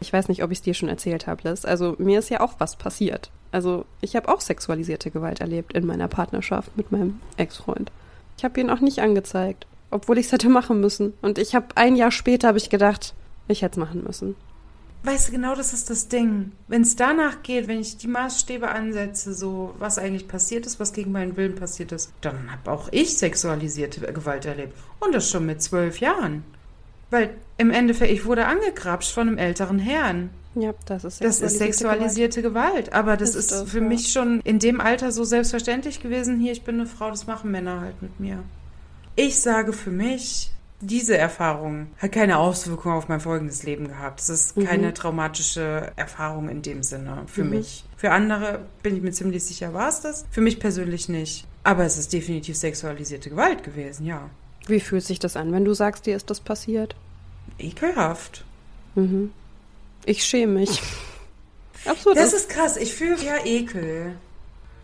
Ich weiß nicht, ob ich es dir schon erzählt habe, Liz. Also mir ist ja auch was passiert. Also ich habe auch sexualisierte Gewalt erlebt in meiner Partnerschaft mit meinem Ex-Freund. Ich habe ihn auch nicht angezeigt, obwohl ich es hätte machen müssen. Und ich habe ein Jahr später habe ich gedacht, ich hätte es machen müssen. Weißt du, genau das ist das Ding. Wenn es danach geht, wenn ich die Maßstäbe ansetze, so was eigentlich passiert ist, was gegen meinen Willen passiert ist, dann habe auch ich sexualisierte Gewalt erlebt. Und das schon mit zwölf Jahren. Weil im Endeffekt, ich wurde angegrapscht von einem älteren Herrn. Ja, das ist Das ist sexualisierte Gewalt. Aber das ist, Ist das, für ja. mich schon in dem Alter so selbstverständlich gewesen. Hier, ich bin eine Frau, das machen Männer halt mit mir. Ich sage für mich, diese Erfahrung hat keine Auswirkung auf mein folgendes Leben gehabt. Es ist Mhm. keine traumatische Erfahrung in dem Sinne für Mhm. mich. Für andere bin ich mir ziemlich sicher, war es das. Für mich persönlich nicht. Aber es ist definitiv sexualisierte Gewalt gewesen, ja. Wie fühlt sich das an, wenn du sagst, dir ist das passiert? Ekelhaft. Mhm. Ich schäme mich. Absolut. Das ist krass. Ich fühle ja Ekel.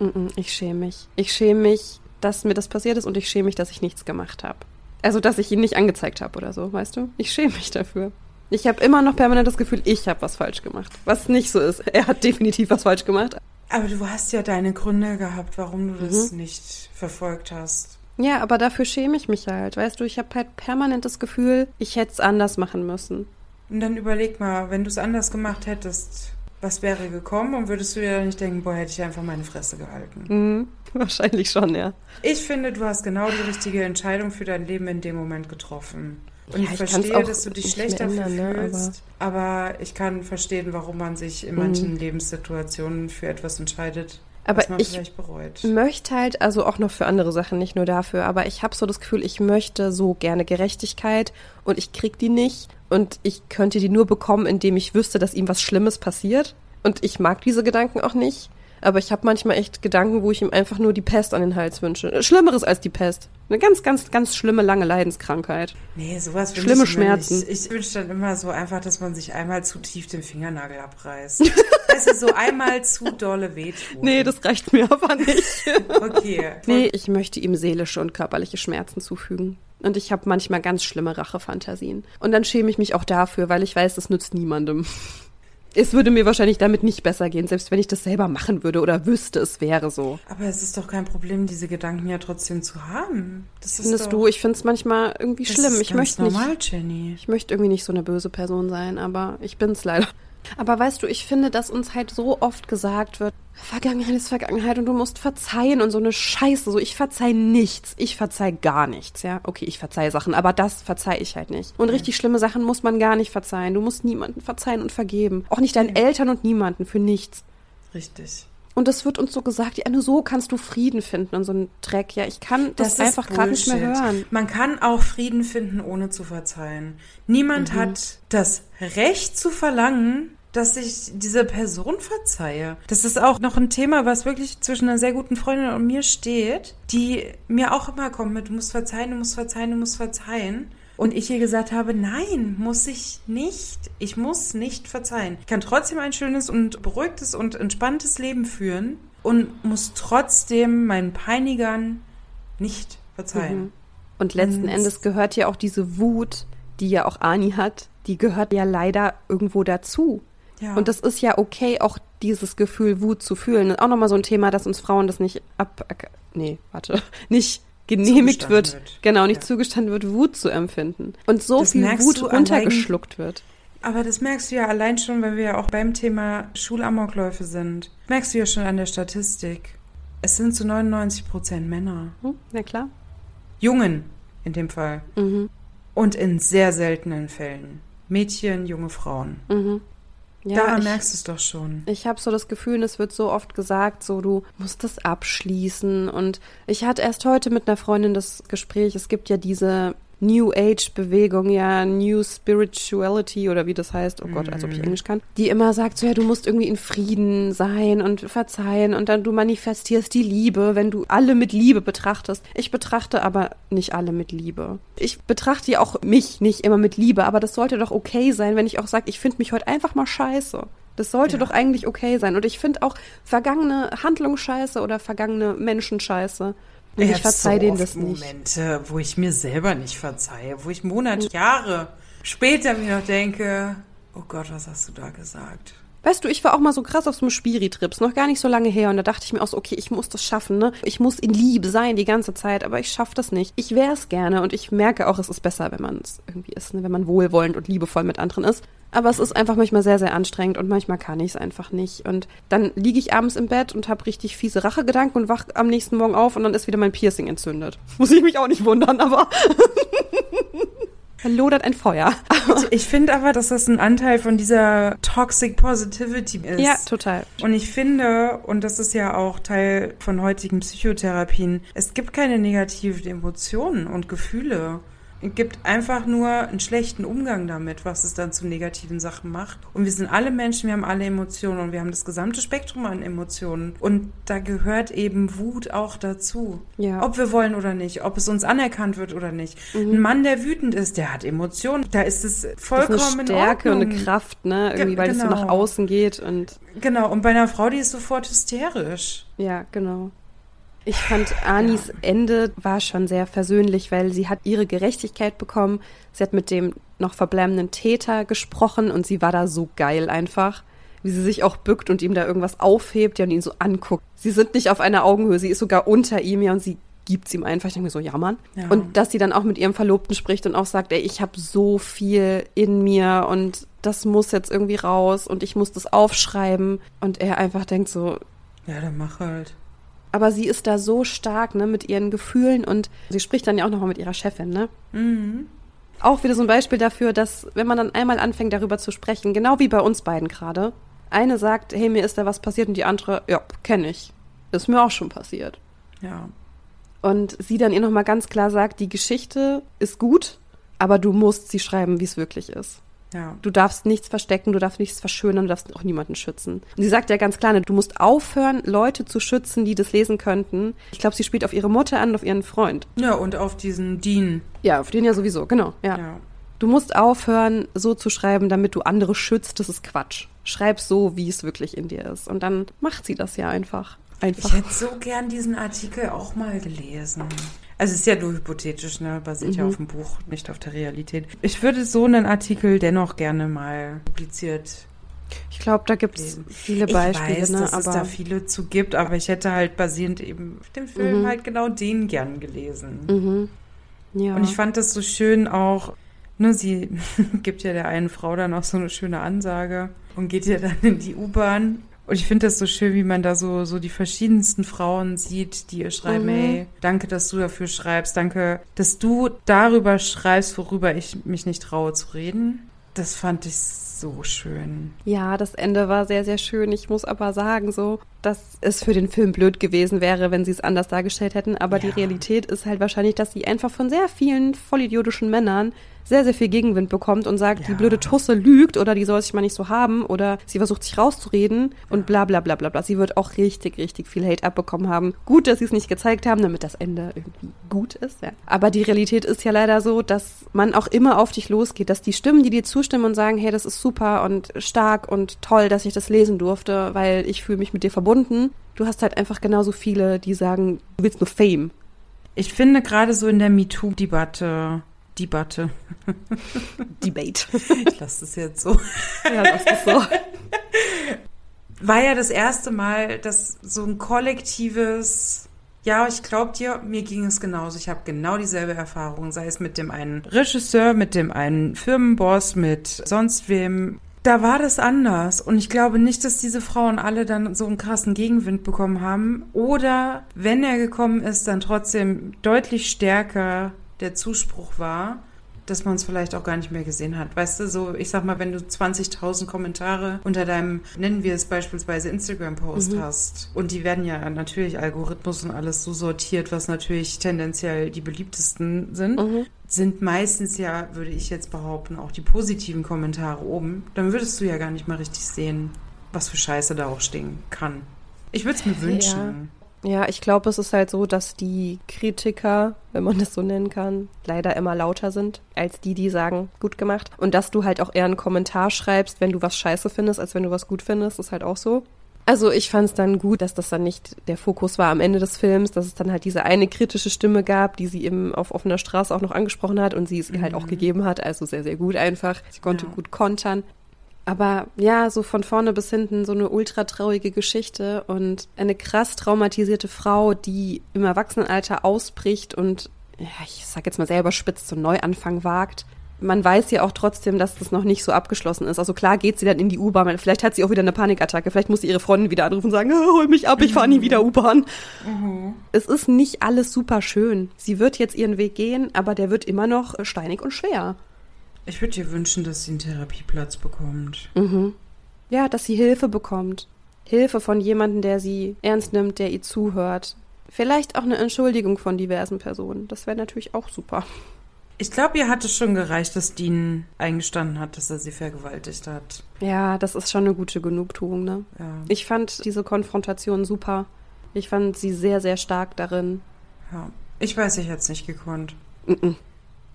Mhm, ich schäme mich. Ich schäme mich, dass mir das passiert ist und ich schäme mich, dass ich nichts gemacht habe. Also, dass ich ihn nicht angezeigt habe oder so, weißt du? Ich schäme mich dafür. Ich habe immer noch permanent das Gefühl, ich habe was falsch gemacht. Was nicht so ist. Er hat definitiv was falsch gemacht. Aber du hast ja deine Gründe gehabt, warum du das Mhm. nicht verfolgt hast. Ja, aber dafür schäme ich mich halt. Weißt du, ich habe halt permanent das Gefühl, ich hätte es anders machen müssen. Und dann überleg mal, wenn du es anders gemacht hättest, was wäre gekommen und würdest du dir dann nicht denken, boah, hätte ich einfach meine Fresse gehalten. Mhm. Wahrscheinlich schon, ja. Ich finde, du hast genau die richtige Entscheidung für dein Leben in dem Moment getroffen. Und Ja, ich ich verstehe, dass du dich schlecht dafür ne, fühlst. Aber ich kann verstehen, warum man sich in Mhm. manchen Lebenssituationen für etwas entscheidet, Aber ich möchte halt, also auch noch für andere Sachen, nicht nur dafür, aber ich habe so das Gefühl, ich möchte so gerne Gerechtigkeit und ich krieg die nicht und ich könnte die nur bekommen, indem ich wüsste, dass ihm was Schlimmes passiert. Und ich mag diese Gedanken auch nicht, aber ich habe manchmal echt Gedanken, wo ich ihm einfach nur die Pest an den Hals wünsche. Schlimmeres als die Pest. Eine ganz, ganz, ganz schlimme, lange Leidenskrankheit. Nee, sowas Schlimme ich Schmerzen. Nicht. Ich wünsche dann immer so einfach, dass man sich einmal zu tief den Fingernagel abreißt. weißt du, so einmal zu dolle wehtun. Nee, das reicht mir aber nicht. Okay. Nee, ich möchte ihm seelische und körperliche Schmerzen zufügen. Und ich habe manchmal ganz schlimme Rachefantasien. Und dann schäme ich mich auch dafür, weil ich weiß, das nützt niemandem. Es würde mir wahrscheinlich damit nicht besser gehen, selbst wenn ich das selber machen würde oder wüsste, es wäre so. Aber es ist doch kein Problem, diese Gedanken ja trotzdem zu haben. Das ist Findest doch, du? Ich finde es manchmal irgendwie schlimm. Ich möchte nicht. normal, Jenny. Ich möchte irgendwie nicht so eine böse Person sein, aber ich bin's leider. Aber weißt du, ich finde, dass uns halt so oft gesagt wird, Vergangenheit ist Vergangenheit und du musst verzeihen und so eine Scheiße. So, ich verzeih nichts. Ich verzeih gar nichts, ja. Okay, ich verzeih Sachen, aber das verzeih ich halt nicht. Und richtig schlimme Sachen muss man gar nicht verzeihen. Du musst niemanden verzeihen und vergeben. Auch nicht deinen Eltern und niemanden für nichts. Richtig. Und es wird uns so gesagt, ja, nur so kannst du Frieden finden und so ein Dreck. Ja, ich kann das, ist einfach gerade nicht mehr hören. Man kann auch Frieden finden, ohne zu verzeihen. Niemand Mhm. hat das Recht zu verlangen, dass ich diese Person verzeihe. Das ist auch noch ein Thema, was wirklich zwischen einer sehr guten Freundin und mir steht, die mir auch immer kommt mit, du musst verzeihen, du musst verzeihen, du musst verzeihen. Und ich ihr gesagt habe, nein, muss ich nicht. Ich muss nicht verzeihen. Ich kann trotzdem ein schönes und beruhigtes und entspanntes Leben führen und muss trotzdem meinen Peinigern nicht verzeihen. Mhm. Und letzten Und- Endes gehört ja auch diese Wut, die ja auch Ani hat, die gehört ja leider irgendwo dazu. Ja. Und das ist ja okay, auch dieses Gefühl Wut zu fühlen. Und auch nochmal so ein Thema, dass uns Frauen das nicht ab, nee, warte, nicht genehmigt wird. wird. Genau, nicht Ja. zugestanden wird, Wut zu empfinden. Und so Das viel Wut runtergeschluckt wird. Aber das merkst du ja allein schon, weil wir ja auch beim Thema Schulamokläufe sind. Das merkst du ja schon an der Statistik. Es sind zu 99 Prozent Männer. Hm? Na klar. Jungen in dem Fall. Mhm. Und in sehr seltenen Fällen. Mädchen, junge Frauen. Mhm. Ja, Daran ich, merkst du es doch schon. Ich habe so das Gefühl, es wird so oft gesagt, so du musst das abschließen. Und ich hatte erst heute mit einer Freundin das Gespräch, es gibt ja diese New Age-Bewegung, ja, New Spirituality oder wie das heißt, oh Gott, als ob ich Mhm. Englisch kann, die immer sagt, so ja, du musst irgendwie in Frieden sein und verzeihen und dann du manifestierst die Liebe, wenn du alle mit Liebe betrachtest. Ich betrachte aber nicht alle mit Liebe. Ich betrachte ja auch mich nicht immer mit Liebe, aber das sollte doch okay sein, wenn ich auch sage, ich finde mich heute einfach mal scheiße. Das sollte Ja. doch eigentlich okay sein. Und ich finde auch vergangene Handlung scheiße oder vergangene Menschen scheiße. Und ich hab verzeih so denen das nicht. Momente, wo ich mir selber nicht verzeihe, wo ich Monate, Jahre später mir noch denke, oh Gott, was hast du da gesagt? Weißt du, ich war auch mal so krass auf so einem Spiri-Trips, noch gar nicht so lange her. Und da dachte ich mir auch so, okay, ich muss das schaffen, ne? Ich muss in Liebe sein die ganze Zeit, aber ich schaffe das nicht. Ich wäre es gerne und ich merke auch, es ist besser, wenn man es irgendwie ist, ne? wenn man wohlwollend und liebevoll mit anderen ist. Aber es ist einfach manchmal sehr, sehr anstrengend und manchmal kann ich es einfach nicht. Und dann liege ich abends im Bett und habe richtig fiese Rachegedanken und wach am nächsten Morgen auf und dann ist wieder mein Piercing entzündet. Muss ich mich auch nicht wundern, aber lodert ein Feuer. Ich finde aber, dass das ein Anteil von dieser Toxic Positivity ist. Ja, total. Und ich finde, und das ist ja auch Teil von heutigen Psychotherapien, es gibt keine negativen Emotionen und Gefühle. Es gibt einfach nur einen schlechten Umgang damit, was es dann zu negativen Sachen macht. Und wir sind alle Menschen, wir haben alle Emotionen und wir haben das gesamte Spektrum an Emotionen. Und da gehört eben Wut auch dazu. Ja. Ob wir wollen oder nicht, ob es uns anerkannt wird oder nicht. Mhm. Ein Mann, der wütend ist, der hat Emotionen. Da ist es Das ist vollkommen eine Stärke und eine Kraft, ne? Irgendwie, Ge- weil es so genau. nach außen geht und Genau, und bei einer Frau, die ist sofort hysterisch. ja, genau. Ich fand Anis Ende war schon sehr versöhnlich, weil sie hat ihre Gerechtigkeit bekommen. Sie hat mit dem noch verbleibenden Täter gesprochen und sie war da so geil einfach, wie sie sich auch bückt und ihm da irgendwas aufhebt ja, und ihn so anguckt. Sie sind nicht auf einer Augenhöhe, sie ist sogar unter ihm ja und sie gibt's ihm einfach. Ich denke mir so, ja Mann. Ja. Und dass sie dann auch mit ihrem Verlobten spricht und auch sagt, ey, ich habe so viel in mir und das muss jetzt irgendwie raus und ich muss das aufschreiben. Und er einfach denkt so, Ja, dann mach halt. Aber sie ist da so stark, ne, mit ihren Gefühlen und sie spricht dann ja auch nochmal mit ihrer Chefin, ne? Mhm. Auch wieder so ein Beispiel dafür, dass, wenn man dann einmal anfängt, darüber zu sprechen, genau wie bei uns beiden gerade, eine sagt, hey, mir ist da was passiert und die andere, ja, kenne ich. Ist mir auch schon passiert. Ja. Und sie dann ihr nochmal ganz klar sagt, die Geschichte ist gut, aber du musst sie schreiben, wie es wirklich ist. Ja. Du darfst nichts verstecken, du darfst nichts verschönern, du darfst auch niemanden schützen. Und sie sagt ja ganz klar, ne, du musst aufhören, Leute zu schützen, die das lesen könnten. Ich glaube, sie spielt auf ihre Mutter an und auf ihren Freund. Ja, und auf diesen Dean. Ja, auf den ja sowieso, genau. Ja. Ja. Du musst aufhören, so zu schreiben, damit du andere schützt. Das ist Quatsch. Schreib so, wie es wirklich in dir ist. Und dann macht sie das ja einfach. Einfach. Ich hätte so gern diesen Artikel auch mal gelesen. Also es ist ja nur hypothetisch, ne? Basiert ja Mhm. auf dem Buch, nicht auf der Realität. Ich würde so einen Artikel dennoch gerne mal publiziert Ich glaube, da gibt es viele Beispiele, ich weiß, ne? dass es Aber da viele zu gibt, aber ich hätte halt basierend eben auf dem Film Mhm. halt genau den gern gelesen. mhm. ja. Und ich fand das so schön auch, ne, sie gibt ja der einen Frau dann auch so eine schöne Ansage und geht ja dann in die U-Bahn. Und ich finde das so schön, wie man da so, so die verschiedensten Frauen sieht, die ihr schreiben, Mhm. hey, danke, dass du dafür schreibst, danke, dass du darüber schreibst, worüber ich mich nicht traue zu reden. Das fand ich so schön. Ja, das Ende war sehr, sehr schön. Ich muss aber sagen, so, dass es für den Film blöd gewesen wäre, wenn sie es anders dargestellt hätten. Aber ja. die Realität ist halt wahrscheinlich, dass sie einfach von sehr vielen vollidiotischen Männern sehr, sehr viel Gegenwind bekommt und sagt, ja. die blöde Tusse lügt oder die soll sich mal nicht so haben oder sie versucht sich rauszureden und bla bla bla bla bla. Sie wird auch richtig, richtig viel Hate abbekommen haben. Gut, dass sie es nicht gezeigt haben, damit das Ende irgendwie gut ist, ja. Aber die Realität ist ja leider so, dass man auch immer auf dich losgeht, dass die Stimmen, die dir zustimmen und sagen, hey, das ist super und stark und toll, dass ich das lesen durfte, weil ich fühle mich mit dir verbunden. Du hast halt einfach genauso viele, die sagen, du willst nur Fame. Ich finde gerade so in der MeToo-Debatte Debatte. Debate. Ich lasse das jetzt so. Ja, lass das so. War ja das erste Mal, dass so ein kollektives, ja, ich glaube dir, mir ging es genauso. Ich habe genau dieselbe Erfahrung, sei es mit dem einen Regisseur, mit dem einen Firmenboss, mit sonst wem. Da war das anders. Und ich glaube nicht, dass diese Frauen alle dann so einen krassen Gegenwind bekommen haben. Oder wenn er gekommen ist, dann trotzdem deutlich stärker der Zuspruch war, dass man es vielleicht auch gar nicht mehr gesehen hat. Weißt du, so, ich sag mal, wenn du 20.000 Kommentare unter deinem, nennen wir es beispielsweise Instagram-Post mhm. hast, und die werden ja natürlich Algorithmus und alles so sortiert, was natürlich tendenziell die beliebtesten sind, mhm. sind meistens ja, würde ich jetzt behaupten, auch die positiven Kommentare oben. Dann würdest du ja gar nicht mal richtig sehen, was für Scheiße da auch stehen kann. Ich würde es mir wünschen. Ja. Ich glaube, es ist halt so, dass die Kritiker, wenn man das so nennen kann, leider immer lauter sind als die, die sagen, gut gemacht. Und dass du halt auch eher einen Kommentar schreibst, wenn du was scheiße findest, als wenn du was gut findest, ist halt auch so. Also ich fand es dann gut, dass das dann nicht der Fokus war am Ende des Films, dass es dann halt diese eine kritische Stimme gab, die sie eben auf offener Straße auch noch angesprochen hat und sie es ihr halt auch mhm. gegeben hat. Also sehr, sehr gut einfach. Sie konnte ja. gut kontern. Aber ja, so von vorne bis hinten so eine ultra traurige Geschichte und eine krass traumatisierte Frau, die im Erwachsenenalter ausbricht und, ja, ich sag jetzt mal selber spitz, so einen Neuanfang wagt. Man weiß ja auch trotzdem, dass das noch nicht so abgeschlossen ist. Also klar geht sie dann in die U-Bahn. Vielleicht hat sie auch wieder eine Panikattacke. Vielleicht muss sie ihre Freundin wieder anrufen und sagen, oh, hol mich ab, ich fahre nie wieder U-Bahn. Mhm. Es ist nicht alles super schön. Sie wird jetzt ihren Weg gehen, aber der wird immer noch steinig und schwer. Ich würde dir wünschen, dass sie einen Therapieplatz bekommt. Mhm. Ja, dass sie Hilfe bekommt. Hilfe von jemandem, der sie ernst nimmt, der ihr zuhört. Vielleicht auch eine Entschuldigung von diversen Personen. Das wäre natürlich auch super. Ich glaube, ihr hat es schon gereicht, dass Dean eingestanden hat, dass er sie vergewaltigt hat. Ja, das ist schon eine gute Genugtuung, ne? Ja. Ich fand diese Konfrontation super. Ich fand sie sehr, sehr stark darin. Ja. Ich weiß, ich hätte es nicht gekonnt. Mm -mm.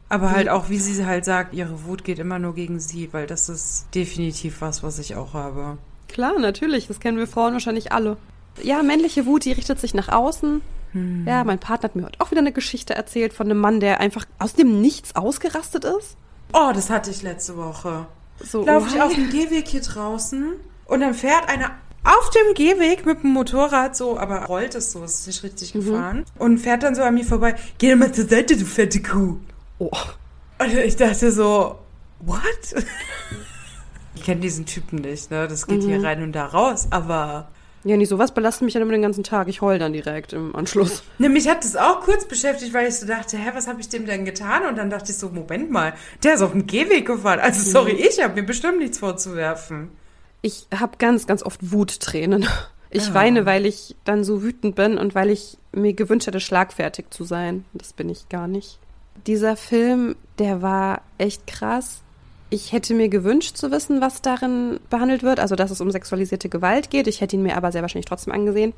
Aber halt auch, wie sie halt sagt, ihre Wut geht immer nur gegen sie, weil das ist definitiv was, was ich auch habe. Klar, natürlich. Das kennen wir Frauen wahrscheinlich alle. Ja, männliche Wut, die richtet sich nach außen. Hm. Ja, mein Partner hat mir heute auch wieder eine Geschichte erzählt von einem Mann, der einfach aus dem Nichts ausgerastet ist. Oh, das hatte ich letzte Woche. So, Laufe ich auf dem Gehweg hier draußen und dann fährt einer auf dem Gehweg mit dem Motorrad so, aber rollt es so, ist nicht richtig mhm. gefahren und fährt dann so an mir vorbei. Geh mal zur Seite, du fette Kuh. Oh. Und ich dachte so, what? ich kenne diesen Typen nicht, ne? Das geht mhm. hier rein und da raus, aber. Ja, nicht sowas belastet mich ja immer den ganzen Tag. Ich heul dann direkt im Anschluss. Ne, mich hat das auch kurz beschäftigt, weil ich so dachte, hä, was habe ich dem denn getan? Und dann dachte ich so, Moment mal, der ist auf dem Gehweg gefahren. Also mhm. sorry, ich habe mir bestimmt nichts vorzuwerfen. Ich habe ganz, ganz oft Wuttränen. Ich ja. weine, weil ich dann so wütend bin und weil ich mir gewünscht hätte, schlagfertig zu sein. Das bin ich gar nicht. Dieser Film, der war echt krass. Ich hätte mir gewünscht zu wissen, was darin behandelt wird, also dass es um sexualisierte Gewalt geht. Ich hätte ihn mir aber sehr wahrscheinlich trotzdem angesehen.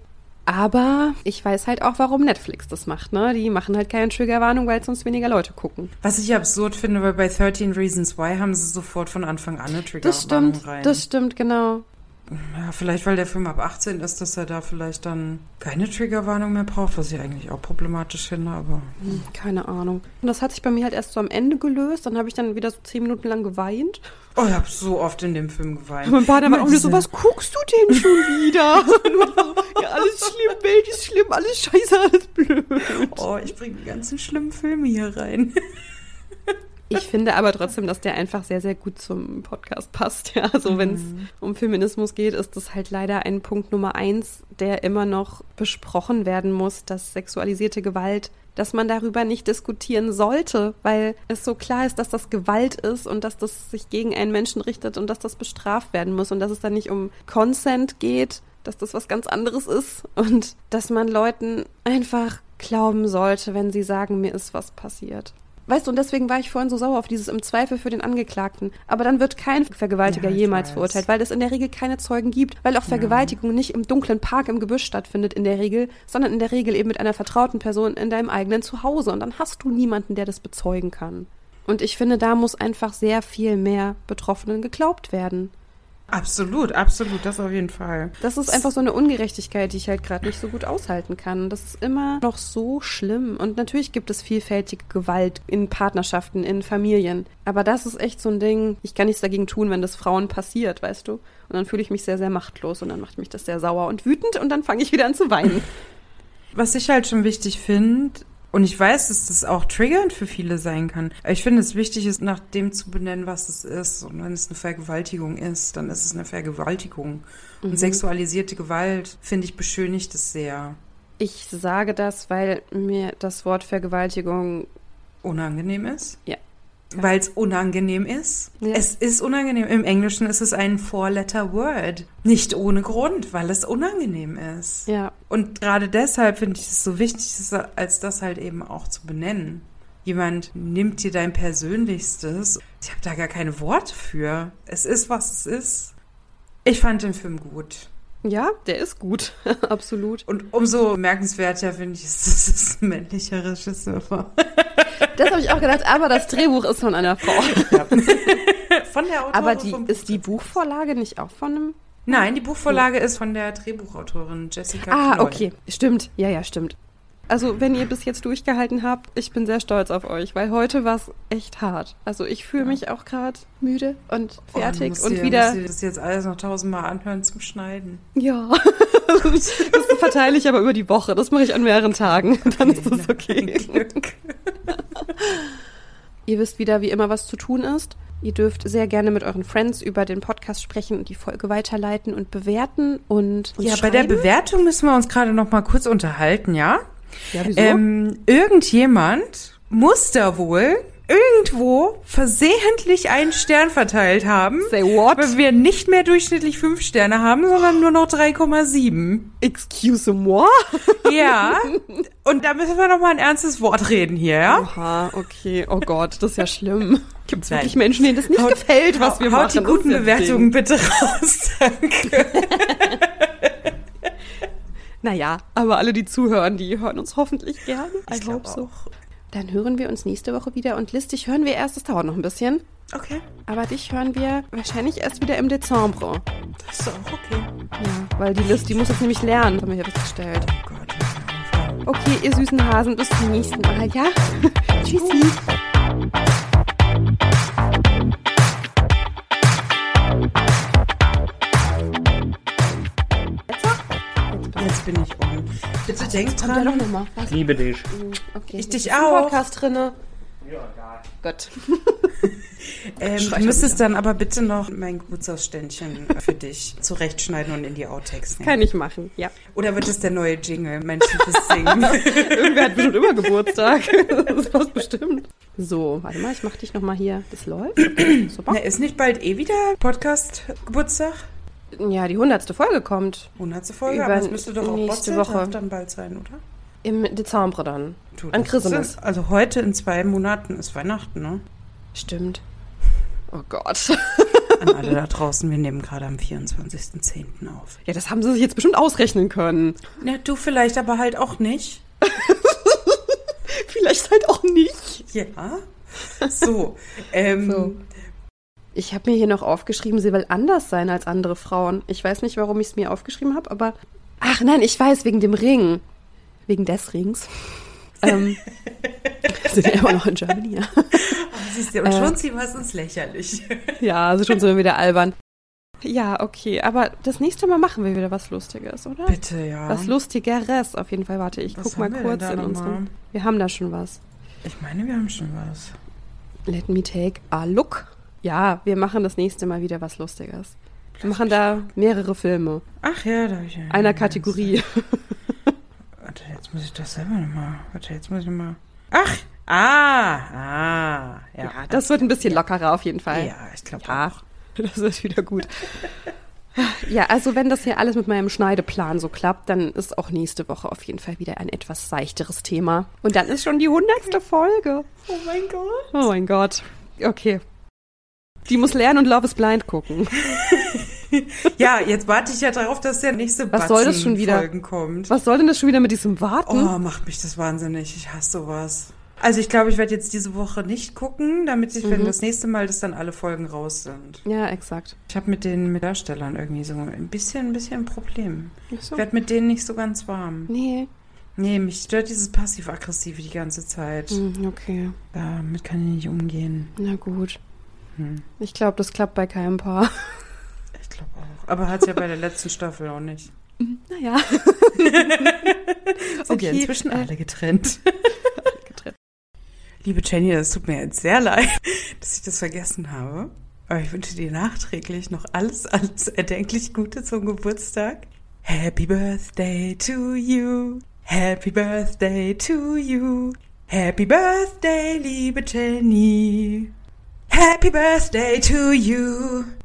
Aber ich weiß halt auch, warum Netflix das macht, ne? Die machen halt keine Triggerwarnung, weil sonst weniger Leute gucken. Was ich absurd finde, weil bei 13 Reasons Why haben sie sofort von Anfang an eine Triggerwarnung das stimmt, rein. Das stimmt, genau. Ja, vielleicht, weil der Film ab 18 ist, dass er da vielleicht dann keine Triggerwarnung mehr braucht, was ich eigentlich auch problematisch finde, aber. Hm, keine Ahnung. Und das hat sich bei mir halt erst so amEnde gelöst. Dann habe ich dann wieder so zehn Minuten lang geweint. Oh, ich habe so oft in dem Film geweint. Und mein war auch wieder so, was guckst du denn schon wieder? ja, alles schlimm, Welt ist schlimm, alles scheiße, alles blöd. Oh, ich bringe die ganzen schlimmen Filme hier rein. Ich finde aber trotzdem, dass der einfach sehr, sehr gut zum Podcast passt. Ja, also mhm. wenn es um Feminismus geht, ist das halt leider ein Punkt Nummer eins, der immer noch besprochen werden muss, dass sexualisierte Gewalt dass man darüber nicht diskutieren sollte, weil es so klar ist, dass das Gewalt ist und dass das sich gegen einen Menschen richtet und dass das bestraft werden muss und dass es dann nicht um Consent geht, dass das was ganz anderes ist und dass man Leuten einfach glauben sollte, wenn sie sagen, mir ist was passiert. Weißt du, und deswegen war ich vorhin so sauer auf dieses im Zweifel für den Angeklagten. Aber dann wird kein Vergewaltiger Ja, jemals weiß. verurteilt, weil es in der Regel keine Zeugen gibt, weil auch Vergewaltigung nicht im dunklen Park im Gebüsch stattfindet in der Regel, sondern in der Regel eben mit einer vertrauten Person in deinem eigenen Zuhause. Und dann hast du niemanden, der das bezeugen kann. Und ich finde, da muss einfach sehr viel mehr Betroffenen geglaubt werden. Absolut, absolut, das auf jeden Fall. Das ist einfach so eine Ungerechtigkeit, die ich halt gerade nicht so gut aushalten kann. Das ist immer noch so schlimm. Und natürlich gibt es vielfältige Gewalt in Partnerschaften, in Familien. Aber das ist echt so ein Ding, ich kann nichts dagegen tun, wenn das Frauen passiert, weißt du? Und dann fühle ich mich sehr, sehr machtlos und dann macht mich das sehr sauer und wütend und dann fange ich wieder an zu weinen. Was ich halt schon wichtig finde, und ich weiß, dass das auch triggernd für viele sein kann. Aber ich finde, es wichtig ist, nach dem zu benennen, was es ist. Und wenn es eine Vergewaltigung ist, dann ist es eine Vergewaltigung. Und sexualisierte Gewalt, finde ich, beschönigt es sehr. Ich sage das, weil mir das Wort Vergewaltigung, Unangenehm ist? Ja. Weil es unangenehm ist? Ja. Es ist unangenehm. Im Englischen ist es ein Four-Letter-Word. Nicht ohne Grund, weil es unangenehm ist. ja, Und gerade deshalb finde ich es so wichtig, als das halt eben auch zu benennen. Jemand nimmt dir dein Persönlichstes. Ich habe da gar keine Worte für. Es ist, was es ist. Ich fand den Film gut. Ja, der ist gut, absolut. Und umso bemerkenswerter finde ich es, dass es ein männlicher Regisseur war. Das habe ich auch gedacht, aber das Drehbuch ist von einer Frau. Von der Autorin Aber die, ist die Buch. Buchvorlage nicht auch von einem Nein, die Buchvorlage ist von der Drehbuchautorin Jessica Ah, Knoll. okay. Stimmt. Ja, ja, stimmt. Also, wenn ihr bis jetzt durchgehalten habt, ich bin sehr stolz auf euch, weil heute war es echt hart. Also, ich fühle mich auch gerade müde und Oh, fertig musst und dir, wieder. dir das jetzt alles noch tausendmal anhören zum Schneiden. Ja. das verteile ich aber über die Woche. Das mache ich an mehreren Tagen. Dann ist das okay. Glück. Ihr wisst wieder, wie immer, was zu tun ist. Ihr dürft sehr gerne mit euren Friends über den Podcast sprechen und die Folge weiterleiten und bewerten und uns Ja, bei der schreiben. Bewertung müssen wir uns gerade noch mal kurz unterhalten, ja? Ja, wieso? Ähm, irgendjemand muss da wohl irgendwo versehentlich einen Stern verteilt haben, Say what? weil wir nicht mehr durchschnittlich fünf Sterne haben, sondern nur noch 3,7. Excuse moi? Ja, und da müssen wir noch mal ein ernstes Wort reden hier, ja? Aha, okay. Oh Gott, das ist ja schlimm. Gibt es wirklich Menschen, denen das nicht Haut- gefällt, was wir haut machen? die guten Bewertungen bitte raus, danke. Naja, aber alle, die zuhören, die hören uns hoffentlich gern. Ich glaub hope so. auch. Dann hören wir uns nächste Woche wieder und Liz, dich hören wir erst, das dauert noch ein bisschen. Okay, Aber dich hören wir wahrscheinlich erst wieder im Dezember. das ist auch okay. Ja, weil die Liz, die muss jetzt nämlich lernen, haben wir hier festgestellt. Oh Gott. Okay, ihr süßen Hasen, bis zum nächsten Mal, ja? Tschüssi. Jetzt bin ich um. Bitte denk Kommt ja doch dran. nochmal. Was? Liebe dich. Okay. Ich dich Ist ein auch. Podcast drinne. Gott. Ähm, du müsstest wieder. dann aber bitte noch mein Geburtstagsständchen für dich zurechtschneiden und in die Outtakes nehmen. Kann ich machen, ja. Oder wird es der neue Jingle? Mein schiefes Singen. Irgendwer hat bestimmt immer Geburtstag. Das passt bestimmt. So, warte mal, ich mach dich nochmal hier. Das läuft. Okay, super. Na, ist nicht bald eh wieder Podcast-Geburtstag? Ja, die hundertste Folge kommt. 100. Folge, Über aber es müsste doch auch nächste Woche. dann bald sein, oder? Im Dezember dann. Du, An das Christmas. ist- Also heute in zwei Monaten ist Weihnachten, ne? Stimmt. Oh Gott. An alle da draußen, wir nehmen gerade am 24.10. auf. Ja, das haben sie sich jetzt bestimmt ausrechnen können. Ja, du vielleicht aber halt auch nicht. Vielleicht halt auch nicht. Ja. So. Ähm, So. Ich habe mir hier noch aufgeschrieben, sie will anders sein als andere Frauen. Ich weiß nicht, warum ich es mir aufgeschrieben habe, aber. Ach nein, ich weiß, wegen dem Ring. Wegen des Rings. ähm, wir sind ja immer noch in Germany, ja. Siehst du, und Äh. schon ziehen wir es ins Lächerliche. Ja, also schon sind wir wieder albern. Ja, okay, aber das nächste Mal machen wir wieder was Lustiges, oder? Bitte, ja. Was Lustigeres, auf jeden Fall. Warte, ich Was guck mal kurz in unserem. Wir haben da schon was. Ich meine, wir haben schon was. Let me take a look. Ja, wir machen das nächste Mal wieder was Lustiges. Wir machen da mehrere Filme. Ach ja, da habe ich ja. Einer Kategorie. Warte, jetzt muss ich das selber nochmal. Warte, jetzt muss ich mal. Ach! Ah! Ah! Ja, ja das wird ein bisschen lockerer auf jeden Fall. Ja, ich glaube ja, auch. Das ist wieder gut. Ja, also wenn das hier alles mit meinem Schneideplan so klappt, dann ist auch nächste Woche auf jeden Fall wieder ein etwas seichteres Thema. Und dann ist schon die hundertste Folge. Oh mein Gott. Oh mein Gott. Okay. Die muss lernen und Love is Blind gucken. ja, jetzt warte ich ja darauf, dass der nächste Was soll das schon wieder? Folgen kommt. Was soll denn das schon wieder mit diesem Warten? Oh, macht mich das wahnsinnig. Ich hasse sowas. Also ich glaube, ich werde jetzt diese Woche nicht gucken, damit ich, mhm. wenn das nächste Mal, dass dann alle Folgen raus sind. Ja, exakt. Ich habe mit den mit Darstellern irgendwie so ein bisschen, ein bisschen ein Problem. So. Ich werde mit denen nicht so ganz warm. Nee. Nee, mich stört dieses Passiv-Aggressive die ganze Zeit. Mhm, okay. Damit kann ich nicht umgehen. Na gut. Hm. Ich glaube, das klappt bei keinem Paar. Ich glaube auch. Aber hat es ja bei der letzten Staffel auch nicht. Mhm, naja. Okay, ja inzwischen äh, alle getrennt. Liebe Jenny, es tut mir jetzt sehr leid, dass ich das vergessen habe. Aber ich wünsche dir nachträglich noch alles, alles erdenklich Gute zum Geburtstag. Happy Birthday to you. Happy Birthday to you. Happy Birthday, liebe Jenny. Happy Birthday to you.